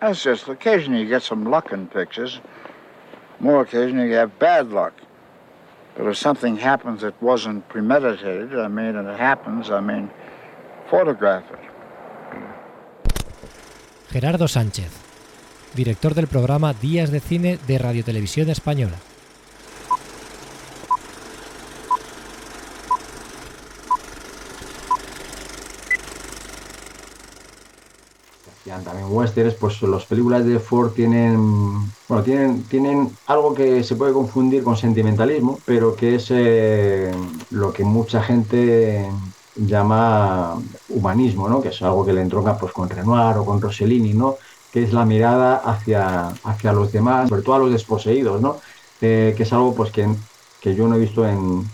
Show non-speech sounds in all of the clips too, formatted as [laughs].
That's just occasionally you get some luck in pictures. More occasionally you have bad luck. But if something happens that wasn't premeditated, I mean, and it happens, I mean, photograph it. Gerardo Sánchez, director del programa Días de Cine de Radio Televisión Española. Westerns, pues las películas de Ford tienen, bueno, tienen, tienen algo que se puede confundir con sentimentalismo, pero que es eh, lo que mucha gente llama humanismo, ¿no? que es algo que le entronca pues, con Renoir o con Rossellini, ¿no? que es la mirada hacia, hacia los demás, sobre todo a los desposeídos, ¿no? Eh, que es algo pues, que, que yo no he visto en,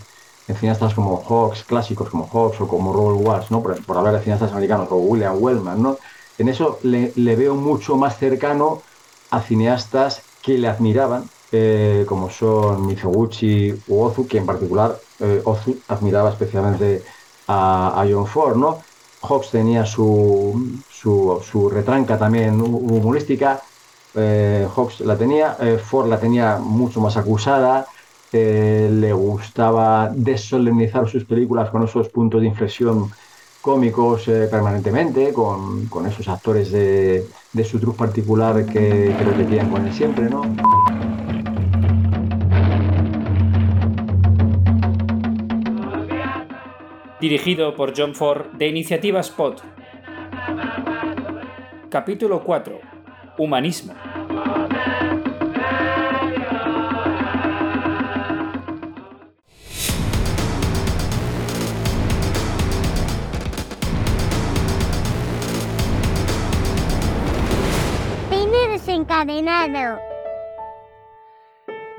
en cineastas como Hawks, clásicos como Hawks o como Robert Walsh, ¿no? por, por hablar de cineastas americanos, o William Wellman, ¿no? En eso le, veo mucho más cercano a cineastas que le admiraban, eh, como son Mizoguchi u Ozu, que en particular eh, Ozu admiraba especialmente a, John Ford, ¿no? Hawks tenía su, su, retranca también humorística, eh, Hawks la tenía, eh, Ford la tenía mucho más acusada, le gustaba desolemnizar sus películas con esos puntos de inflexión cómicos eh, permanentemente, con, esos actores de, su truco particular que, que repetían con él siempre, ¿no? Dirigido por John Ford de Iniciativa Spot. Capítulo 4. Humanismo. Desencadenado.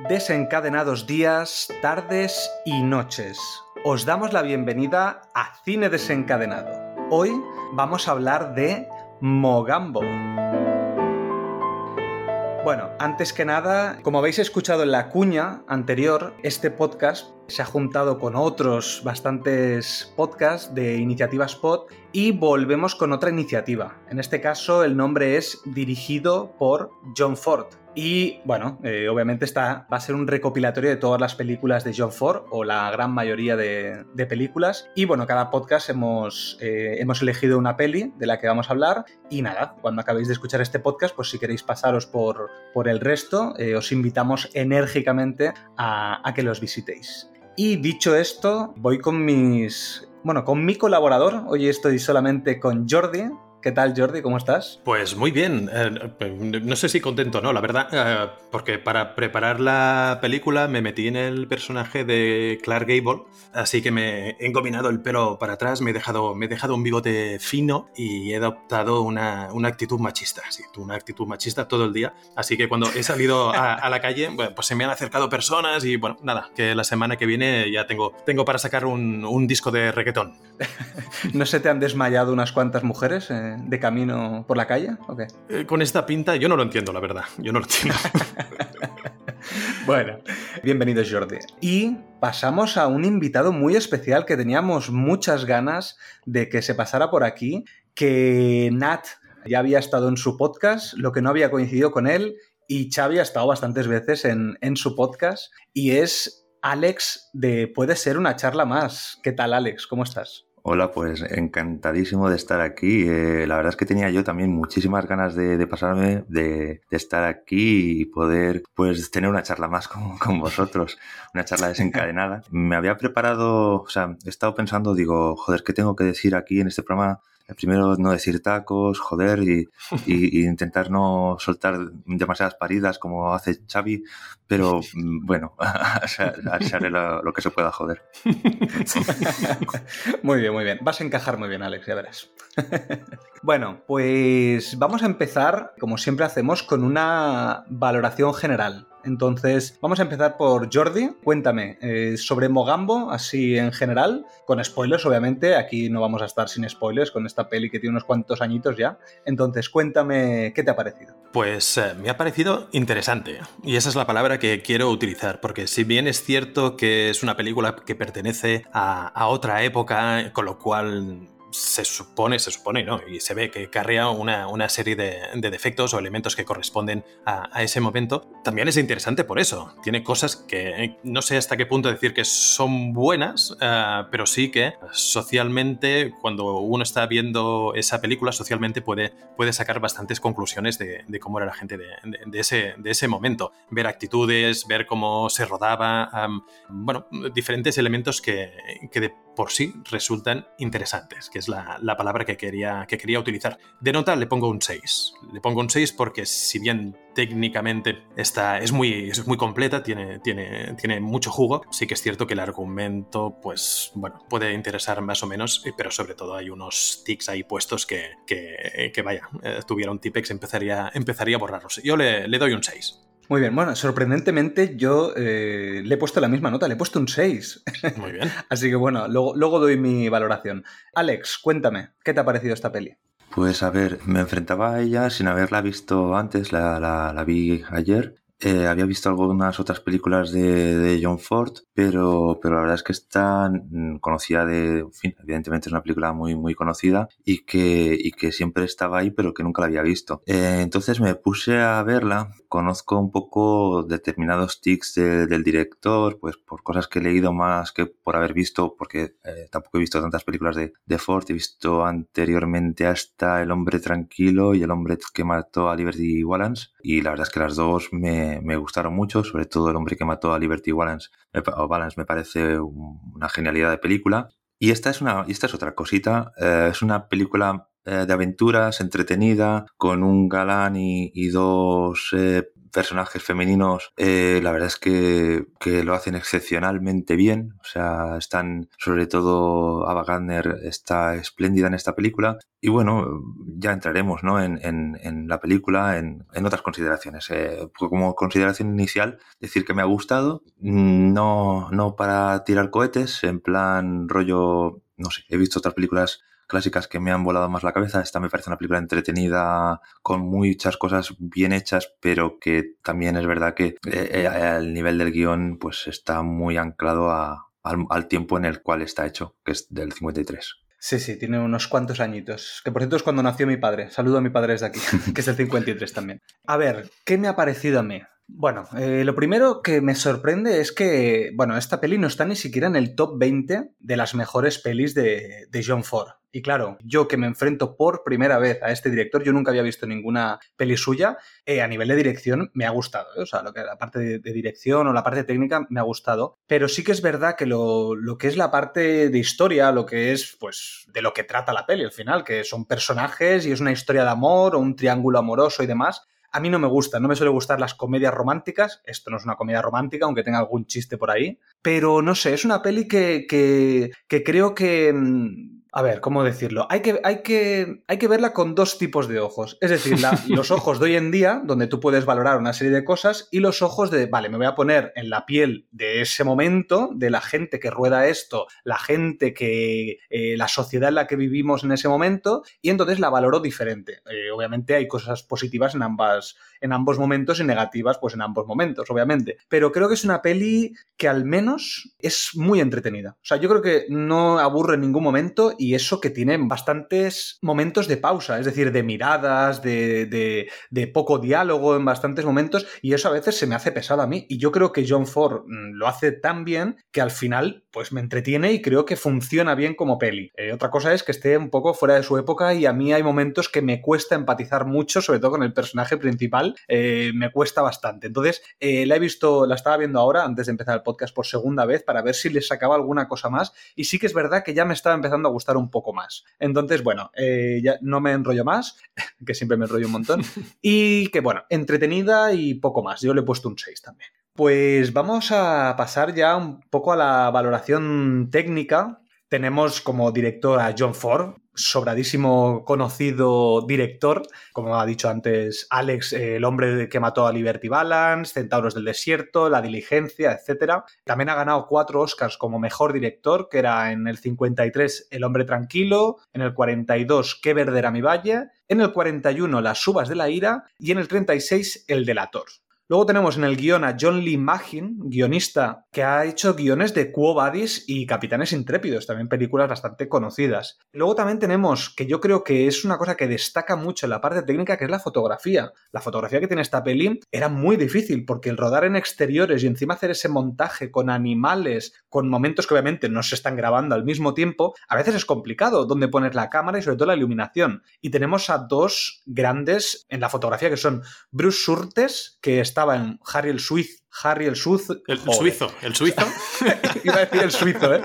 Desencadenados días, tardes y noches. Os damos la bienvenida a Cine Desencadenado. Hoy vamos a hablar de Mogambo. Bueno, antes que nada, como habéis escuchado en la cuña anterior, este podcast se ha juntado con otros bastantes podcasts de Iniciativa Spot y volvemos con otra iniciativa. En este caso, el nombre es dirigido por John Ford. Y bueno, eh, obviamente esta va a ser un recopilatorio de todas las películas de John Ford, o la gran mayoría de, películas. Y bueno, cada podcast hemos, eh, hemos elegido una peli de la que vamos a hablar. Y nada, cuando acabéis de escuchar este podcast, pues si queréis pasaros por, por el resto, eh, os invitamos enérgicamente a que los visitéis. Y dicho esto, voy con mis... Bueno, con mi colaborador. Hoy estoy solamente con Jordi, ¿Qué tal, Jordi? ¿Cómo estás? Pues muy bien. Eh, no sé si contento no, la verdad, eh, porque para preparar la película me metí en el personaje de Clark Gable, así que me he engominado el pelo para atrás, me he dejado, me he dejado un bigote fino y he adoptado una, actitud machista, sí, una actitud machista todo el día. Así que cuando he salido a, la calle, pues se me han acercado personas y bueno, nada, que la semana que viene ya tengo, tengo para sacar un, disco de reggaetón. [laughs] ¿No se te han desmayado unas cuantas mujeres? Eh? De camino por la calle? ¿o qué? Eh, con esta pinta yo no lo entiendo, la verdad. Yo no lo entiendo. [laughs] bueno, bienvenido Jordi. Y pasamos a un invitado muy especial que teníamos muchas ganas de que se pasara por aquí, que Nat ya había estado en su podcast, lo que no había coincidido con él, y Xavi ha estado bastantes veces en, en su podcast, y es Alex de Puede ser una charla más. ¿Qué tal, Alex? ¿Cómo estás? Hola, pues encantadísimo de estar aquí. Eh, la verdad es que tenía yo también muchísimas ganas de, pasarme, de, estar aquí y poder pues tener una charla más con, [laughs] con, vosotros, una charla desencadenada. [laughs] Me había preparado, o sea, he estado pensando, digo, joder, ¿qué tengo que decir aquí en este programa? Primero no decir tacos, joder, [laughs] y, intentar no soltar demasiadas paridas como hace Xavi, pero mm, bueno, [laughs] haré lo, lo, que se pueda, joder. [laughs] muy bien, muy bien. Vas a encajar muy bien, Alex, ya verás. bueno, pues vamos a empezar, como siempre hacemos, con una valoración general. Entonces, vamos a empezar por Jordi. Cuéntame eh, sobre Mogambo, así en general, con spoilers, obviamente. Aquí no vamos a estar sin spoilers con esta peli que tiene unos cuantos añitos ya. Entonces, cuéntame qué te ha parecido. Pues eh, me ha parecido interesante. Y esa es la palabra que quiero utilizar, porque si bien es cierto que es una película que pertenece a otra época, con lo cual se supone, se supone, ¿no? Y se ve que carrea una, una serie de, de, defectos o elementos que corresponden a, ese momento. También es interesante por eso. Tiene cosas que no sé hasta qué punto decir que son buenas, uh, pero sí que socialmente, cuando uno está viendo esa película, socialmente puede, puede sacar bastantes conclusiones de, cómo era la gente de, de, ese, de ese momento. Ver actitudes, ver cómo se rodaba, um, bueno, diferentes elementos que, que de por sí resultan interesantes, que es la, la, palabra que quería, que quería utilizar. De nota le pongo un 6. Le pongo un 6 porque si bien técnicamente está, es, muy, es muy completa, tiene, tiene, tiene mucho jugo, sí que es cierto que el argumento, pues bueno, puede interesar más o menos, pero sobre todo hay unos tics ahí puestos que, que, que vaya, eh, tuviera un tipex empezaría, empezaría a borrarlos. Yo le, le doy un 6. Muy bien, bueno, sorprendentemente yo eh, le he puesto la misma nota, le he puesto un 6. Muy bien. [laughs] Así que bueno, luego, luego doy mi valoración. Alex, cuéntame, ¿qué te ha parecido esta peli? Pues a ver, me enfrentaba a ella sin haberla visto antes, la, la, la vi ayer. Eh, había visto algunas otras películas de, de, John Ford, pero, pero la verdad es que está conocida de, en fin, evidentemente es una película muy, muy conocida y que, y que siempre estaba ahí, pero que nunca la había visto. Eh, entonces me puse a verla, conozco un poco determinados tics de, del director, pues por cosas que he leído más que por haber visto, porque eh, tampoco he visto tantas películas de, de Ford, he visto anteriormente hasta El hombre tranquilo y El hombre que mató a Liberty Valance, y la verdad es que las dos me, me, gustaron mucho, sobre todo El hombre que mató a Liberty Valance, o Valance me parece una genialidad de película. Y esta es, una, esta es otra cosita, eh, es una película eh, de aventuras, entretenida, con un galán y, y dos eh, personajes femeninos, eh, la verdad es que, que, lo hacen excepcionalmente bien. O sea, están, sobre todo, Ava Gardner está espléndida en esta película. Y bueno, ya entraremos ¿no? en, en, en la película, en, en otras consideraciones. Eh, como consideración inicial, decir que me ha gustado, no, no para tirar cohetes, en plan rollo, no sé, he visto otras películas clásicas que me han volado más la cabeza. Esta me parece una película entretenida, con muchas cosas bien hechas, pero que también es verdad que eh, el nivel del guion pues está muy anclado a, al, al, tiempo en el cual está hecho, que es del 53. Sí, sí, tiene unos cuantos añitos. Que por cierto es cuando nació mi padre. Saludo a mi padre desde aquí, [laughs] que es del 53 también. A ver, ¿qué me ha parecido a mí? Bueno, eh, lo primero que me sorprende es que, bueno, esta peli no está ni siquiera en el top 20 de las mejores pelis de, de John Ford. Y claro, yo que me enfrento por primera vez a este director, yo nunca había visto ninguna peli suya, eh, a nivel de dirección me ha gustado. ¿eh? O sea, lo que, la parte de, dirección o la parte técnica me ha gustado. Pero sí que es verdad que lo, lo, que es la parte de historia, lo que es, pues, de lo que trata la peli al final, que son personajes y es una historia de amor o un triángulo amoroso y demás, a mí no me gusta, no me suele gustar las comedias románticas. Esto no es una comedia romántica, aunque tenga algún chiste por ahí. Pero no sé, es una peli que, que, que creo que a ver, ¿cómo decirlo? Hay que, hay que, hay que verla con dos tipos de ojos. Es decir, la, [laughs] los ojos de hoy en día, donde tú puedes valorar una serie de cosas, y los ojos de, vale, me voy a poner en la piel de ese momento, de la gente que rueda esto, la gente que, eh, la sociedad en la que vivimos en ese momento, y entonces la valoro diferente. Eh, obviamente hay cosas positivas en ambas, en ambos momentos y negativas, pues en ambos momentos, obviamente. Pero creo que es una peli que al menos es muy entretenida. O sea, yo creo que no aburre en ningún momento y eso que tiene bastantes momentos de pausa, es decir, de miradas, de, poco diálogo en bastantes momentos, y eso a veces se me hace pesado a mí. Y yo creo que John Ford lo hace tan bien que al final, pues me entretiene y creo que funciona bien como peli. Eh, otra cosa es que esté un poco fuera de su época y a mí hay momentos que me cuesta empatizar mucho, sobre todo con el personaje principal, eh, me cuesta bastante. Entonces, eh, la he visto, la estaba viendo ahora, antes de empezar el podcast por segunda vez, para ver si le sacaba alguna cosa más, y sí que es verdad que ya me estaba empezando a gustar un poco más. Entonces, bueno, eh, ya no me enrollo más, [laughs] que siempre me enrollo un montón. [laughs] Y que, bueno, entretenida y poco más. Yo le he puesto un 6 también. Pues vamos a pasar ya un poco a la valoración técnica. Tenemos como director a John Ford, sobradísimo conocido director, como ha dicho antes Alex, el hombre que mató a Liberty Balance, Centauros del Desierto, La Diligencia, etc. También ha ganado cuatro Oscars como mejor director, que era en el 53 El hombre tranquilo, en el 42 Qué verde era mi valle, en el 41 Las uvas de la ira y en el 36 El delator. Luego tenemos en el guion a John Lee Magin, guionista, que ha hecho guiones de Quo Vadis y Capitanes Intrépidos, también películas bastante conocidas. Luego también tenemos, que yo creo que es una cosa que destaca mucho en la parte técnica, que es la fotografía. La fotografía que tiene esta peli era muy difícil, porque el rodar en exteriores y encima hacer ese montaje con animales, con momentos que obviamente no se están grabando al mismo tiempo, a veces es complicado dónde poner la cámara y sobre todo la iluminación. Y tenemos a dos grandes en la fotografía, que son Bruce Surtes, que es estaba en Harry el Suizo. Harry el Suizo. El, suizo, el [laughs] suizo. Iba a decir el suizo, ¿eh?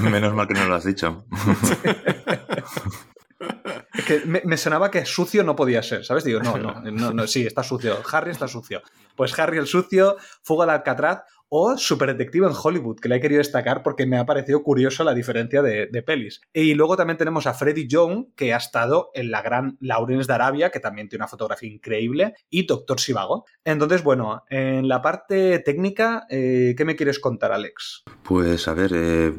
[laughs] Menos mal que no lo has dicho. [laughs] que me, sonaba que sucio no podía ser, ¿sabes? Digo, no, no, no, no, sí, está sucio. Harry está sucio. Pues Harry el sucio, Fuga de Alcatraz, o Super Detective en Hollywood, que le he querido destacar porque me ha parecido curiosa la diferencia de, pelis. Y luego también tenemos a Freddy Young, que ha estado en la gran Lawrence de Arabia, que también tiene una fotografía increíble, y Doctor Sivago. Entonces, bueno, en la parte técnica, eh, ¿qué me quieres contar, Alex? Pues a ver, eh,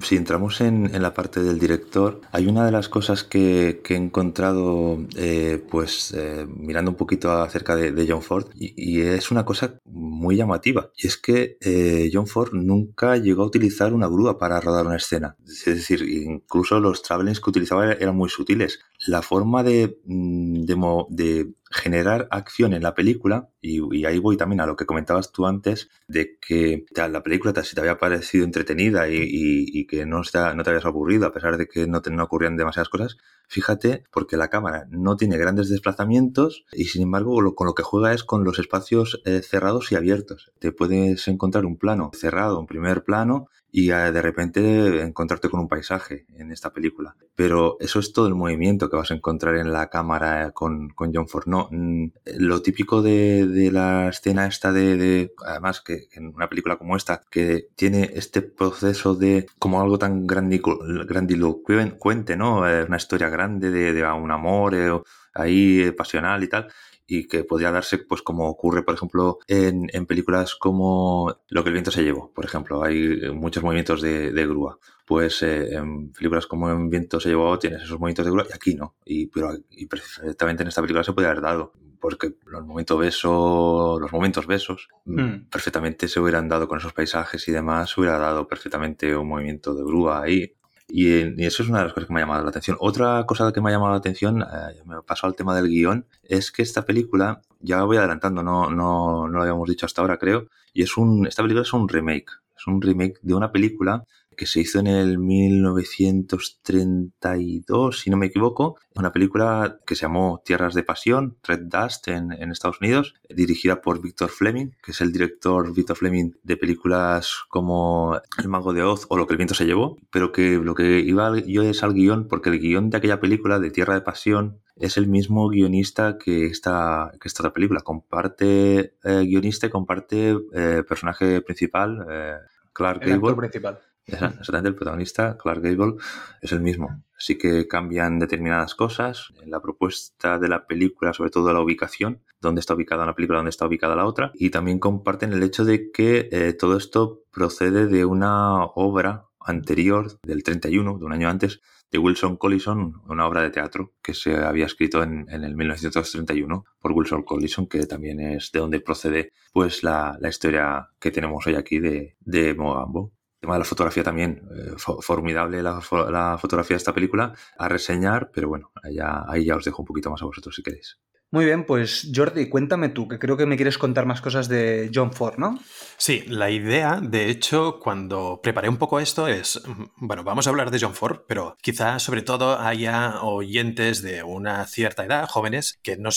si entramos en, la parte del director, hay una de las cosas que, he encontrado, eh, pues mirando un poquito acerca de, John Ford, y es una cosa muy llamativa, y es que eh, John Ford nunca llegó a utilizar una grúa para rodar una escena. Es decir, incluso los travelings que utilizaba eran muy sutiles. La forma de, mm, de, generar acción en la película, y, ahí voy también a lo que comentabas tú antes, de que la película si te había parecido entretenida y, que no, no te habías aburrido, a pesar de que no, te, no ocurrían demasiadas cosas, fíjate, porque la cámara no tiene grandes desplazamientos y sin embargo con lo que juega es con los espacios eh, cerrados y abiertos. Te puedes encontrar un plano cerrado, un primer plano, y eh, de repente encontrarte con un paisaje en esta película. Pero eso es todo el movimiento que vas a encontrar en la cámara con, con John Ford. No, mm, lo típico de, de, la escena esta de, de, además que en una película como esta, que tiene este proceso de como algo tan grandilocuente, ¿no? Eh, una historia grande de, de un amor eh, ahí pasional y tal y que podría darse, pues como ocurre, por ejemplo, en, en, películas como Lo que el viento se llevó, por ejemplo. Hay muchos movimientos de, de grúa. Pues eh, en películas como En viento se llevó tienes esos movimientos de grúa y aquí no. Y, pero, y perfectamente en esta película se puede haber dado. Porque los momentos besos, los momentos besos, mm. perfectamente se hubieran dado con esos paisajes y demás, se hubiera dado perfectamente un movimiento de grúa ahí. Y, eso es una de las cosas que me ha llamado la atención. Otra cosa que me ha llamado la atención, eh, me pasó al tema del guion, es que esta película, ya voy adelantando, no, no, no lo habíamos dicho hasta ahora, creo, y es un, esta película es un remake. Es un remake de una película que se hizo en el 1932, si no me equivoco, una película que se llamó Tierras de Pasión, Red Dust en, Estados Unidos, dirigida por Victor Fleming, que es el director Victor Fleming de películas como El Mago de Oz o Lo que el viento se llevó, pero que lo que iba yo es al guion, porque el guion de aquella película de Tierra de Pasión es el mismo guionista que esta, que esta otra película. Comparte eh, guionista y comparte eh, personaje principal, eh, Clark el Gable. principal. Exactamente, el protagonista, Clark Gable, es el mismo. Sí que cambian determinadas cosas. En la propuesta de la película, sobre todo la ubicación, dónde está ubicada una película, dónde está ubicada la otra, y también comparten el hecho de que eh, todo esto procede de una obra anterior, del 31, de un año antes, de Wilson Collison, una obra de teatro que se había escrito en, el 1931 por Wilson Collison, que también es de donde procede pues la, historia que tenemos hoy aquí de, de Mogambo tema de la fotografía también, eh, formidable la, fotografía de esta película, a reseñar, pero bueno, ahí ya os dejo un poquito más a vosotros si queréis. Muy bien, pues Jordi, cuéntame tú, que creo que me quieres contar más cosas de John Ford, ¿no? Sí, la idea, de hecho, cuando preparé un poco esto es, bueno, vamos a hablar de John Ford, pero quizá sobre todo haya oyentes de una cierta edad, jóvenes, que no,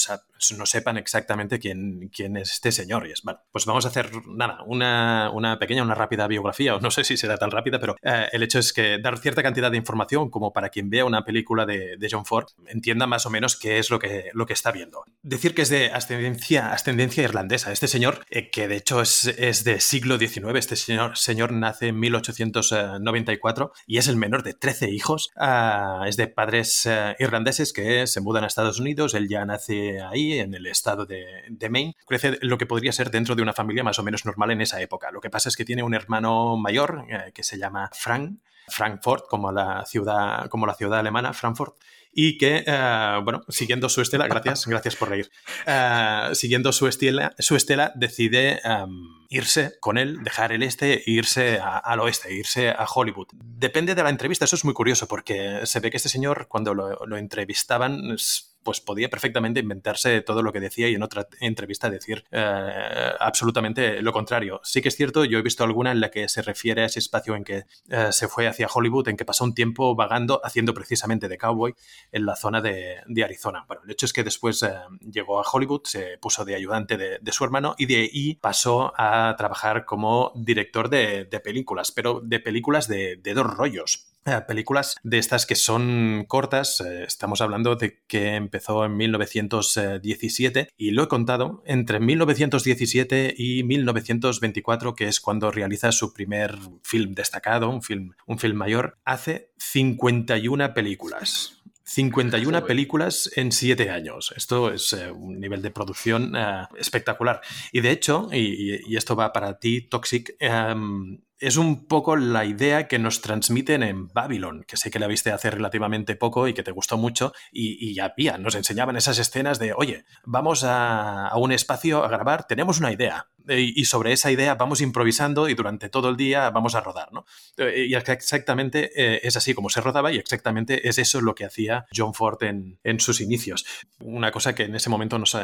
no sepan exactamente quién, quién es este señor. Y es, bueno, pues vamos a hacer, nada, una, una, pequeña, una rápida biografía, o no sé si será tan rápida, pero eh, el hecho es que dar cierta cantidad de información como para quien vea una película de, de, John Ford entienda más o menos qué es lo que, lo que está viendo. Decir que es de ascendencia, ascendencia irlandesa. Este señor, eh, que de hecho es, es de siglo XIX, este señor, señor nace en 1894 y es el menor de 13 hijos. Ah, es de padres eh, irlandeses que se mudan a Estados Unidos, él ya nace ahí en el estado de, Maine, crece lo que podría ser dentro de una familia más o menos normal en esa época. Lo que pasa es que tiene un hermano mayor eh, que se llama Frank, Frankfurt, como la ciudad, como la ciudad alemana, Frankfurt, y que, eh, bueno, siguiendo su estela, gracias, [laughs] gracias por reír, eh, siguiendo su estela, su estela decide em, irse con él, dejar el este e irse al oeste, irse a Hollywood. Depende de la entrevista, eso es muy curioso porque se ve que este señor cuando lo, lo entrevistaban pues podía perfectamente inventarse todo lo que decía y en otra entrevista decir eh, absolutamente lo contrario. Sí que es cierto, yo he visto alguna en la que se refiere a ese espacio en que eh, se fue hacia Hollywood, en que pasó un tiempo vagando haciendo precisamente de cowboy en la zona de, Arizona. Bueno, el hecho es que después eh, llegó a Hollywood, se puso de ayudante de, su hermano y de ahí pasó a trabajar como director de, películas, pero de películas de dos rollos películas de estas que son cortas. Eh, estamos hablando de que empezó en 1917 y lo he contado entre 1917 y 1924, que es cuando realiza su primer film destacado, un film, un film mayor, hace 51 películas. 51 películas en 7 años. Esto es eh, un nivel de producción espectacular. Y de hecho, y, esto va para ti, Toxic, em, es un poco la idea que nos transmiten en Babylon, que sé que la viste hace relativamente poco y que te gustó mucho, y, ya había, nos enseñaban esas escenas de, oye, vamos a, a un espacio a grabar, tenemos una idea, y sobre esa idea vamos improvisando y durante todo el día vamos a rodar, ¿no? Eh, y exactamente eh, es así como se rodaba y exactamente es eso lo que hacía John Ford en, en sus inicios. Una cosa que en ese momento nos eh,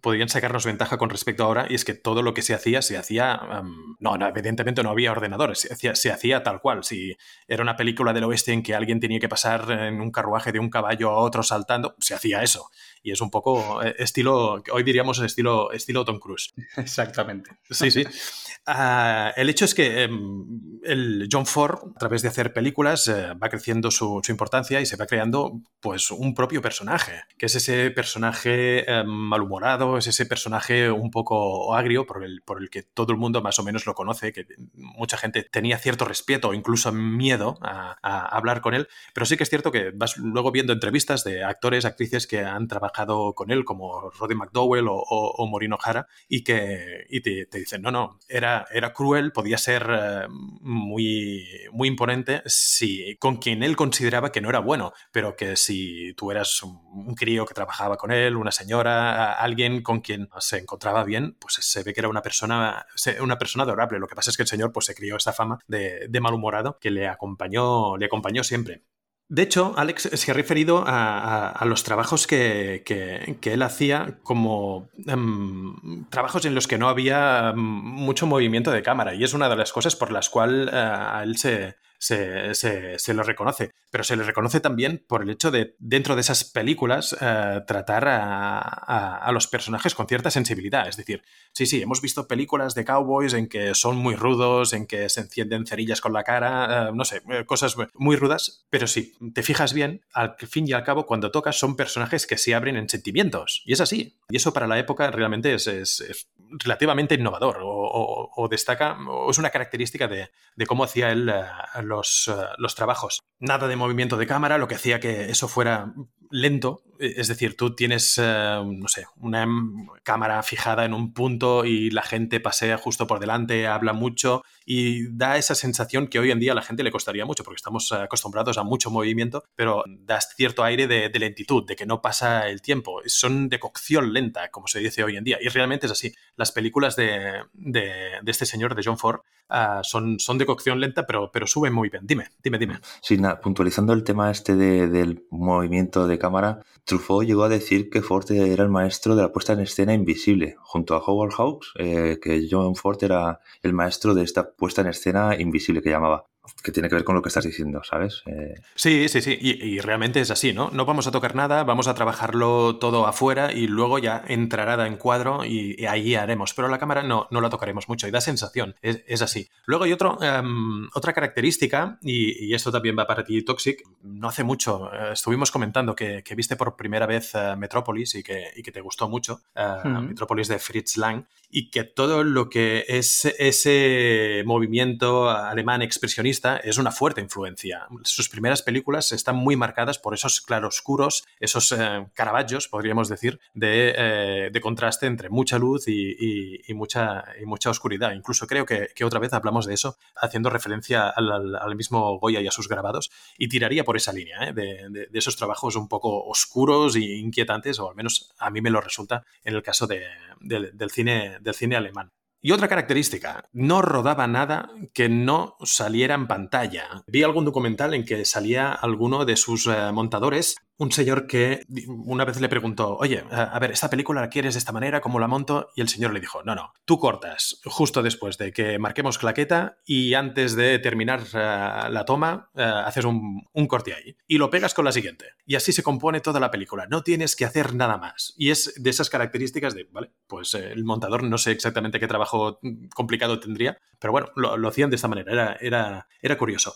podrían sacarnos ventaja con respecto a ahora y es que todo lo que se hacía, se hacía... no, no, evidentemente no había ordenadores, se hacía, se hacía tal cual. Si era una película del oeste en que alguien tenía que pasar en un carruaje de un caballo a otro saltando, se hacía eso y es un poco eh, estilo, hoy diríamos estilo, estilo Tom Cruise. [laughs] Exactamente. Sí, sí. Ah, el hecho es que em, el John Ford, a través de hacer películas, eh, va creciendo su, importancia y se va creando pues un propio personaje, que es ese personaje em, malhumorado, es ese personaje un poco agrio por el, por el que todo el mundo más o menos lo conoce, que mucha gente tenía cierto respeto o incluso miedo a, hablar con él, pero sí que es cierto que vas luego viendo entrevistas de actores, actrices que han trabajado con él, como Roddy McDowell o, o, Jara, y que te, dicen, no, no, era, era cruel, podía ser eh, muy, muy imponente si, con quien él consideraba que no era bueno, pero que si tú eras un, crío que trabajaba con él, una señora, alguien con quien se encontraba bien, pues se ve que era una persona, una persona adorable. Lo que pasa es que el señor pues, se crió esta fama de, de malhumorado que le acompañó, le acompañó siempre. De hecho, Alex se ha referido a, los trabajos que, él hacía como em, trabajos en los que no había em, mucho movimiento de cámara y es una de las cosas por las cuales eh, a él se, se, se, reconoce. Pero se le reconoce también por el hecho de, dentro de esas películas, eh, tratar a, los personajes con cierta sensibilidad. Es decir, sí, sí, hemos visto películas de cowboys en que son muy rudos, en que se encienden cerillas con la cara, eh, no sé, eh, cosas muy rudas, pero si te fijas bien, al fin y al cabo, cuando tocas son personajes que se abren en sentimientos. Y es así. Y eso para la época realmente es, relativamente innovador o, destaca, o es una característica de, cómo hacía él los, eh, los trabajos. Nada de movimiento de cámara, lo que hacía que eso fuera lento, e, es decir, tú tienes, eh, no sé, una cámara fijada en un punto y la gente pasea justo por delante, habla mucho y da esa sensación que hoy en día a la gente le costaría mucho porque estamos acostumbrados a mucho movimiento, pero da cierto aire de, lentitud, de que no pasa el tiempo. Son de cocción lenta, como se dice hoy en día. Y realmente es así. Las películas de, este señor, de John Ford, ah, son, son de cocción lenta, pero, pero suben muy bien. Dime, dime, dime. Sí, nada, puntualizando el tema este del movimiento de cámara, Truffaut llegó a decir que Ford era el maestro de la puesta en escena invisible, junto a Howard Hawks, eh, que John Ford era el maestro de esta puesta en escena invisible que llamaba que tiene que ver con lo que estás diciendo, ¿sabes? Eh, sí, sí, sí, y, realmente es así, ¿no? No vamos a tocar nada, vamos a trabajarlo todo afuera y luego ya entrará en cuadro y, ahí haremos, pero la cámara no, no la tocaremos mucho y da sensación, es, así. Luego hay otro, em, otra característica, y, esto también va para ti, Toxic, no hace mucho eh, estuvimos comentando que, viste por primera vez uh, Metrópolis y que, que, te gustó mucho, Metrópolis de Fritz Lang, y que todo lo que es ese movimiento alemán expresionista, es una fuerte influencia. Sus primeras películas están muy marcadas por esos claroscuros, esos eh, podríamos decir, de, de, contraste entre mucha luz y, mucha, oscuridad. Incluso creo que, otra vez hablamos de eso haciendo referencia al, mismo Goya y a sus grabados y tiraría por esa línea ¿eh? de, esos trabajos un poco oscuros e inquietantes, o al menos a mí me lo resulta en el caso del cine alemán. Y otra característica, no rodaba nada que no saliera en pantalla. Vi algún documental en que salía alguno de sus eh, montadores un señor que una vez le preguntó, oye, a ver, esta película la quieres de esta manera, ¿cómo la monto? Y el señor le dijo, no, no, tú cortas justo después de que marquemos claqueta y antes de terminar uh, la toma, uh, haces un, un, corte ahí y lo pegas con la siguiente. Y así se compone toda la película, no tienes que hacer nada más. Y es de esas características de, vale, pues eh, el montador no sé exactamente qué trabajo complicado tendría, pero bueno, lo, lo hacían de esta manera, era, era, era curioso.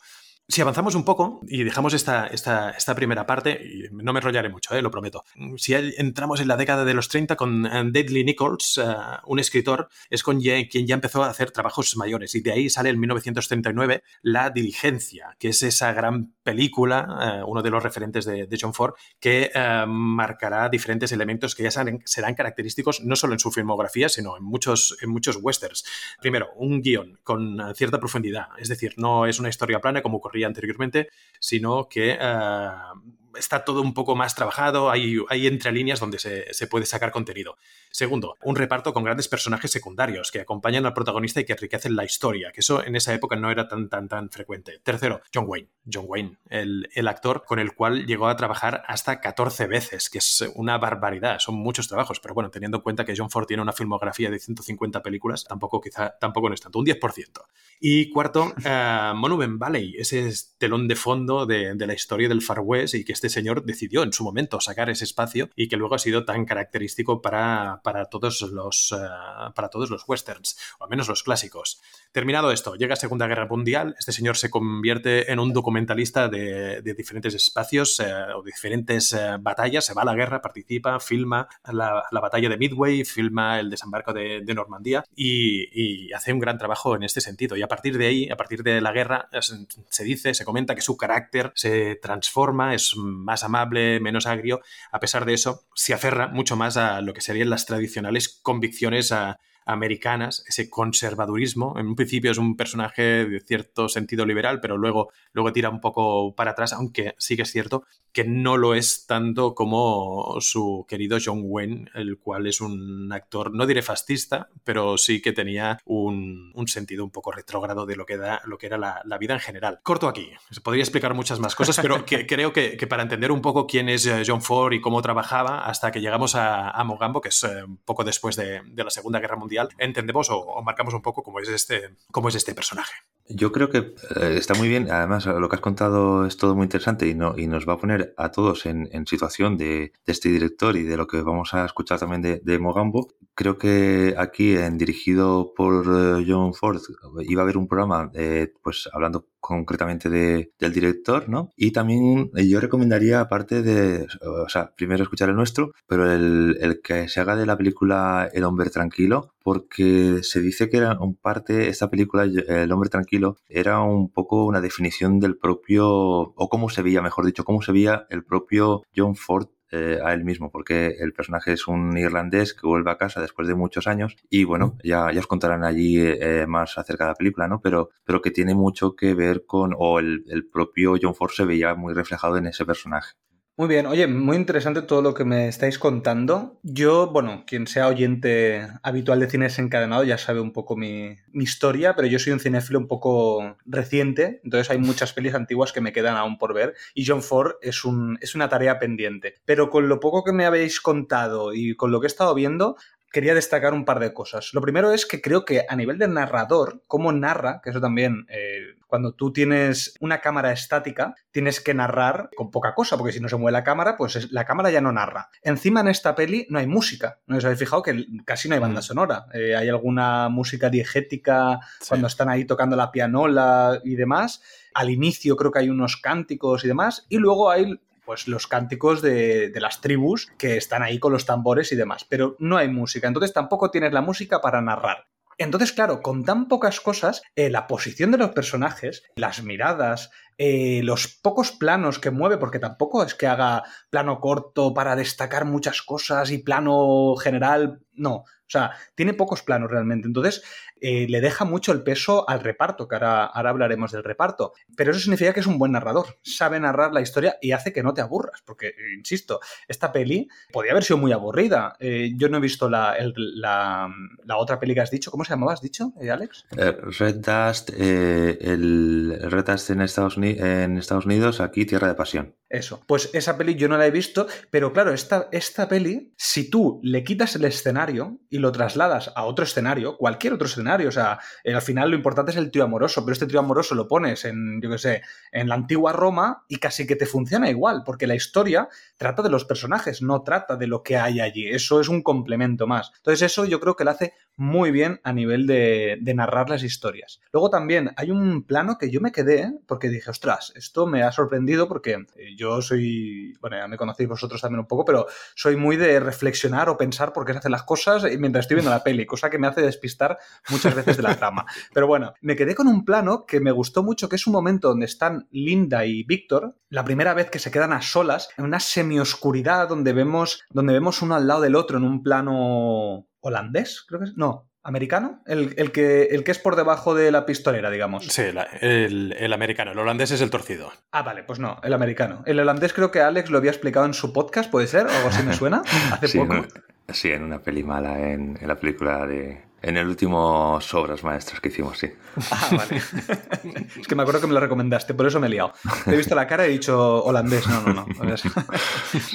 Si avanzamos un poco y dejamos esta, esta, esta primera parte, no me enrollaré mucho, eh, lo prometo. Si entramos en la década de los 30 con eh, Deadly Nichols, uh, un escritor, es con quien ya empezó a hacer trabajos mayores. Y de ahí sale en 1939 La Diligencia, que es esa gran película, uno de los referentes de, John Ford, que marcará diferentes elementos que ya serán, serán, característicos no solo en su filmografía, sino en muchos, en muchos westerns. Primero, un guion con cierta profundidad, es decir, no es una historia plana como ocurría anteriormente, sino que uh, está todo un poco más trabajado, hay, hay entre líneas donde se, se, puede sacar contenido. Segundo, un reparto con grandes personajes secundarios que acompañan al protagonista y que enriquecen la historia, que eso en esa época no era tan, tan, tan frecuente. Tercero, John Wayne. John Wayne, el, el actor con el cual llegó a trabajar hasta 14 veces, que es una barbaridad, son muchos trabajos, pero bueno, teniendo en cuenta que John Ford tiene una filmografía de 150 películas, tampoco quizá tampoco no es tanto, un 10%. Y cuarto, uh, Monument Valley, ese telón de fondo de, de la historia del Far West y que este señor decidió en su momento sacar ese espacio y que luego ha sido tan característico para, para, todos, los, uh, para todos los westerns, o al menos los clásicos. Terminado esto, llega Segunda Guerra Mundial, este señor se convierte en un documentalista de, de diferentes espacios uh, o diferentes eh, batallas, se va a la guerra, participa, filma la, la batalla de Midway, filma el desembarco de, Normandía y, hace un gran trabajo en este sentido. Y a partir de ahí, a partir de la guerra, se dice, se comenta que su carácter se transforma, es más amable, menos agrio, a pesar de eso, se aferra mucho más a lo que serían las tradicionales convicciones a, americanas, ese conservadurismo. En un principio es un personaje de cierto sentido liberal, pero luego, luego tira un poco para atrás, aunque sí que es cierto que no lo es tanto como su querido John Wayne, el cual es un actor, no diré fascista, pero sí que tenía un, un sentido un poco retrógrado de lo que, da, lo que era la, la, vida en general. Corto aquí, se podría explicar muchas más cosas, pero que, [laughs] creo que, que, para entender un poco quién es eh, John Ford y cómo trabajaba, hasta que llegamos a, a Mogambo, que es eh, un poco después de, de, la Segunda Guerra Mundial, entendemos o, o marcamos un poco cómo es este, cómo es este personaje. Yo creo que eh, está muy bien. Además, lo que has contado es todo muy interesante y, no, y nos va a poner a todos en, en situación de, este director y de lo que vamos a escuchar también de, Mogambo. Creo que aquí, en, dirigido por uh, John Ford, iba a haber un programa eh, pues hablando concretamente de, del director, ¿no? Y también eh, yo recomendaría, aparte de, o sea, primero escuchar el nuestro, pero el, el que se haga de la película El hombre tranquilo, porque se dice que era un parte, esta película, El hombre tranquilo, era un poco una definición del propio, o cómo se veía, mejor dicho, cómo se veía el propio John Ford eh, a él mismo, porque el personaje es un irlandés que vuelve a casa después de muchos años y bueno, ya, ya os contarán allí eh, más acerca de la película, ¿no? Pero, pero que tiene mucho que ver con, o el, el propio John Ford se veía muy reflejado en ese personaje. Muy bien, oye, muy interesante todo lo que me estáis contando. Yo, bueno, quien sea oyente habitual de cines encadenado ya sabe un poco mi, historia, pero yo soy un cinéfilo un poco reciente, entonces hay muchas pelis antiguas que me quedan aún por ver y John Ford es, un, es una tarea pendiente. Pero con lo poco que me habéis contado y con lo que he estado viendo, quería destacar un par de cosas. Lo primero es que creo que a nivel de narrador, cómo narra, que eso también, eh, cuando tú tienes una cámara estática, tienes que narrar con poca cosa, porque si no se mueve la cámara, pues es, la cámara ya no narra. Encima en esta peli no hay música. ¿No os habéis fijado que casi no hay banda sonora? Eh, hay alguna música diegética sí. cuando están ahí tocando la pianola y demás. Al inicio creo que hay unos cánticos y demás, y luego hay pues los cánticos de, de, las tribus que están ahí con los tambores y demás, pero no hay música, entonces tampoco tienes la música para narrar. Entonces, claro, con tan pocas cosas, eh, la posición de los personajes, las miradas, eh, los pocos planos que mueve, porque tampoco es que haga plano corto para destacar muchas cosas y plano general, no. O sea, tiene pocos planos realmente. Entonces, eh, le deja mucho el peso al reparto, que ahora, ahora, hablaremos del reparto. Pero eso significa que es un buen narrador. Sabe narrar la historia y hace que no te aburras. Porque, insisto, esta peli podía haber sido muy aburrida. Eh, yo no he visto la, el, la, la, otra peli que has dicho. ¿Cómo se llamaba, has dicho, eh, Alex? Red Dust, el Red Dust en Estados, Unidos, en Estados Unidos, aquí Tierra de Pasión. Eso. Pues esa peli yo no la he visto, pero claro, esta, esta peli, si tú le quitas el escenario y lo trasladas a otro escenario, cualquier otro escenario, o sea, eh, al final lo importante es el trío amoroso, pero este trío amoroso lo pones en, yo qué sé, en la antigua Roma y casi que te funciona igual, porque la historia trata de los personajes, no trata de lo que hay allí, eso es un complemento más. Entonces eso yo creo que lo hace muy bien a nivel de, de narrar las historias. Luego también hay un plano que yo me quedé, porque dije, ostras, esto me ha sorprendido porque yo soy, bueno, ya me conocéis vosotros también un poco, pero soy muy de reflexionar o pensar por qué se hacen las cosas mientras estoy viendo la peli, cosa que me hace despistar muchas veces de la trama. Pero bueno, me quedé con un plano que me gustó mucho, que es un momento donde están Linda y Víctor, la primera vez que se quedan a solas, en una semioscuridad donde vemos, donde vemos uno al lado del otro en un plano holandés, creo que es. No, ¿Americano? El, el, que, el que es por debajo de la pistolera, digamos. Sí, la, el, el, americano. El holandés es el torcido. Ah, vale, pues no, el americano. El holandés creo que Alex lo había explicado en su podcast, ¿puede ser? ¿O algo así me suena? [laughs] Hace sí, poco. En, sí, en una peli mala, en, en la película de, en el último Obras Maestras que hicimos, sí. Ah, vale. [laughs] es que me acuerdo que me lo recomendaste, por eso me he liado. Te he visto la cara y he dicho holandés. No, no, no. [laughs]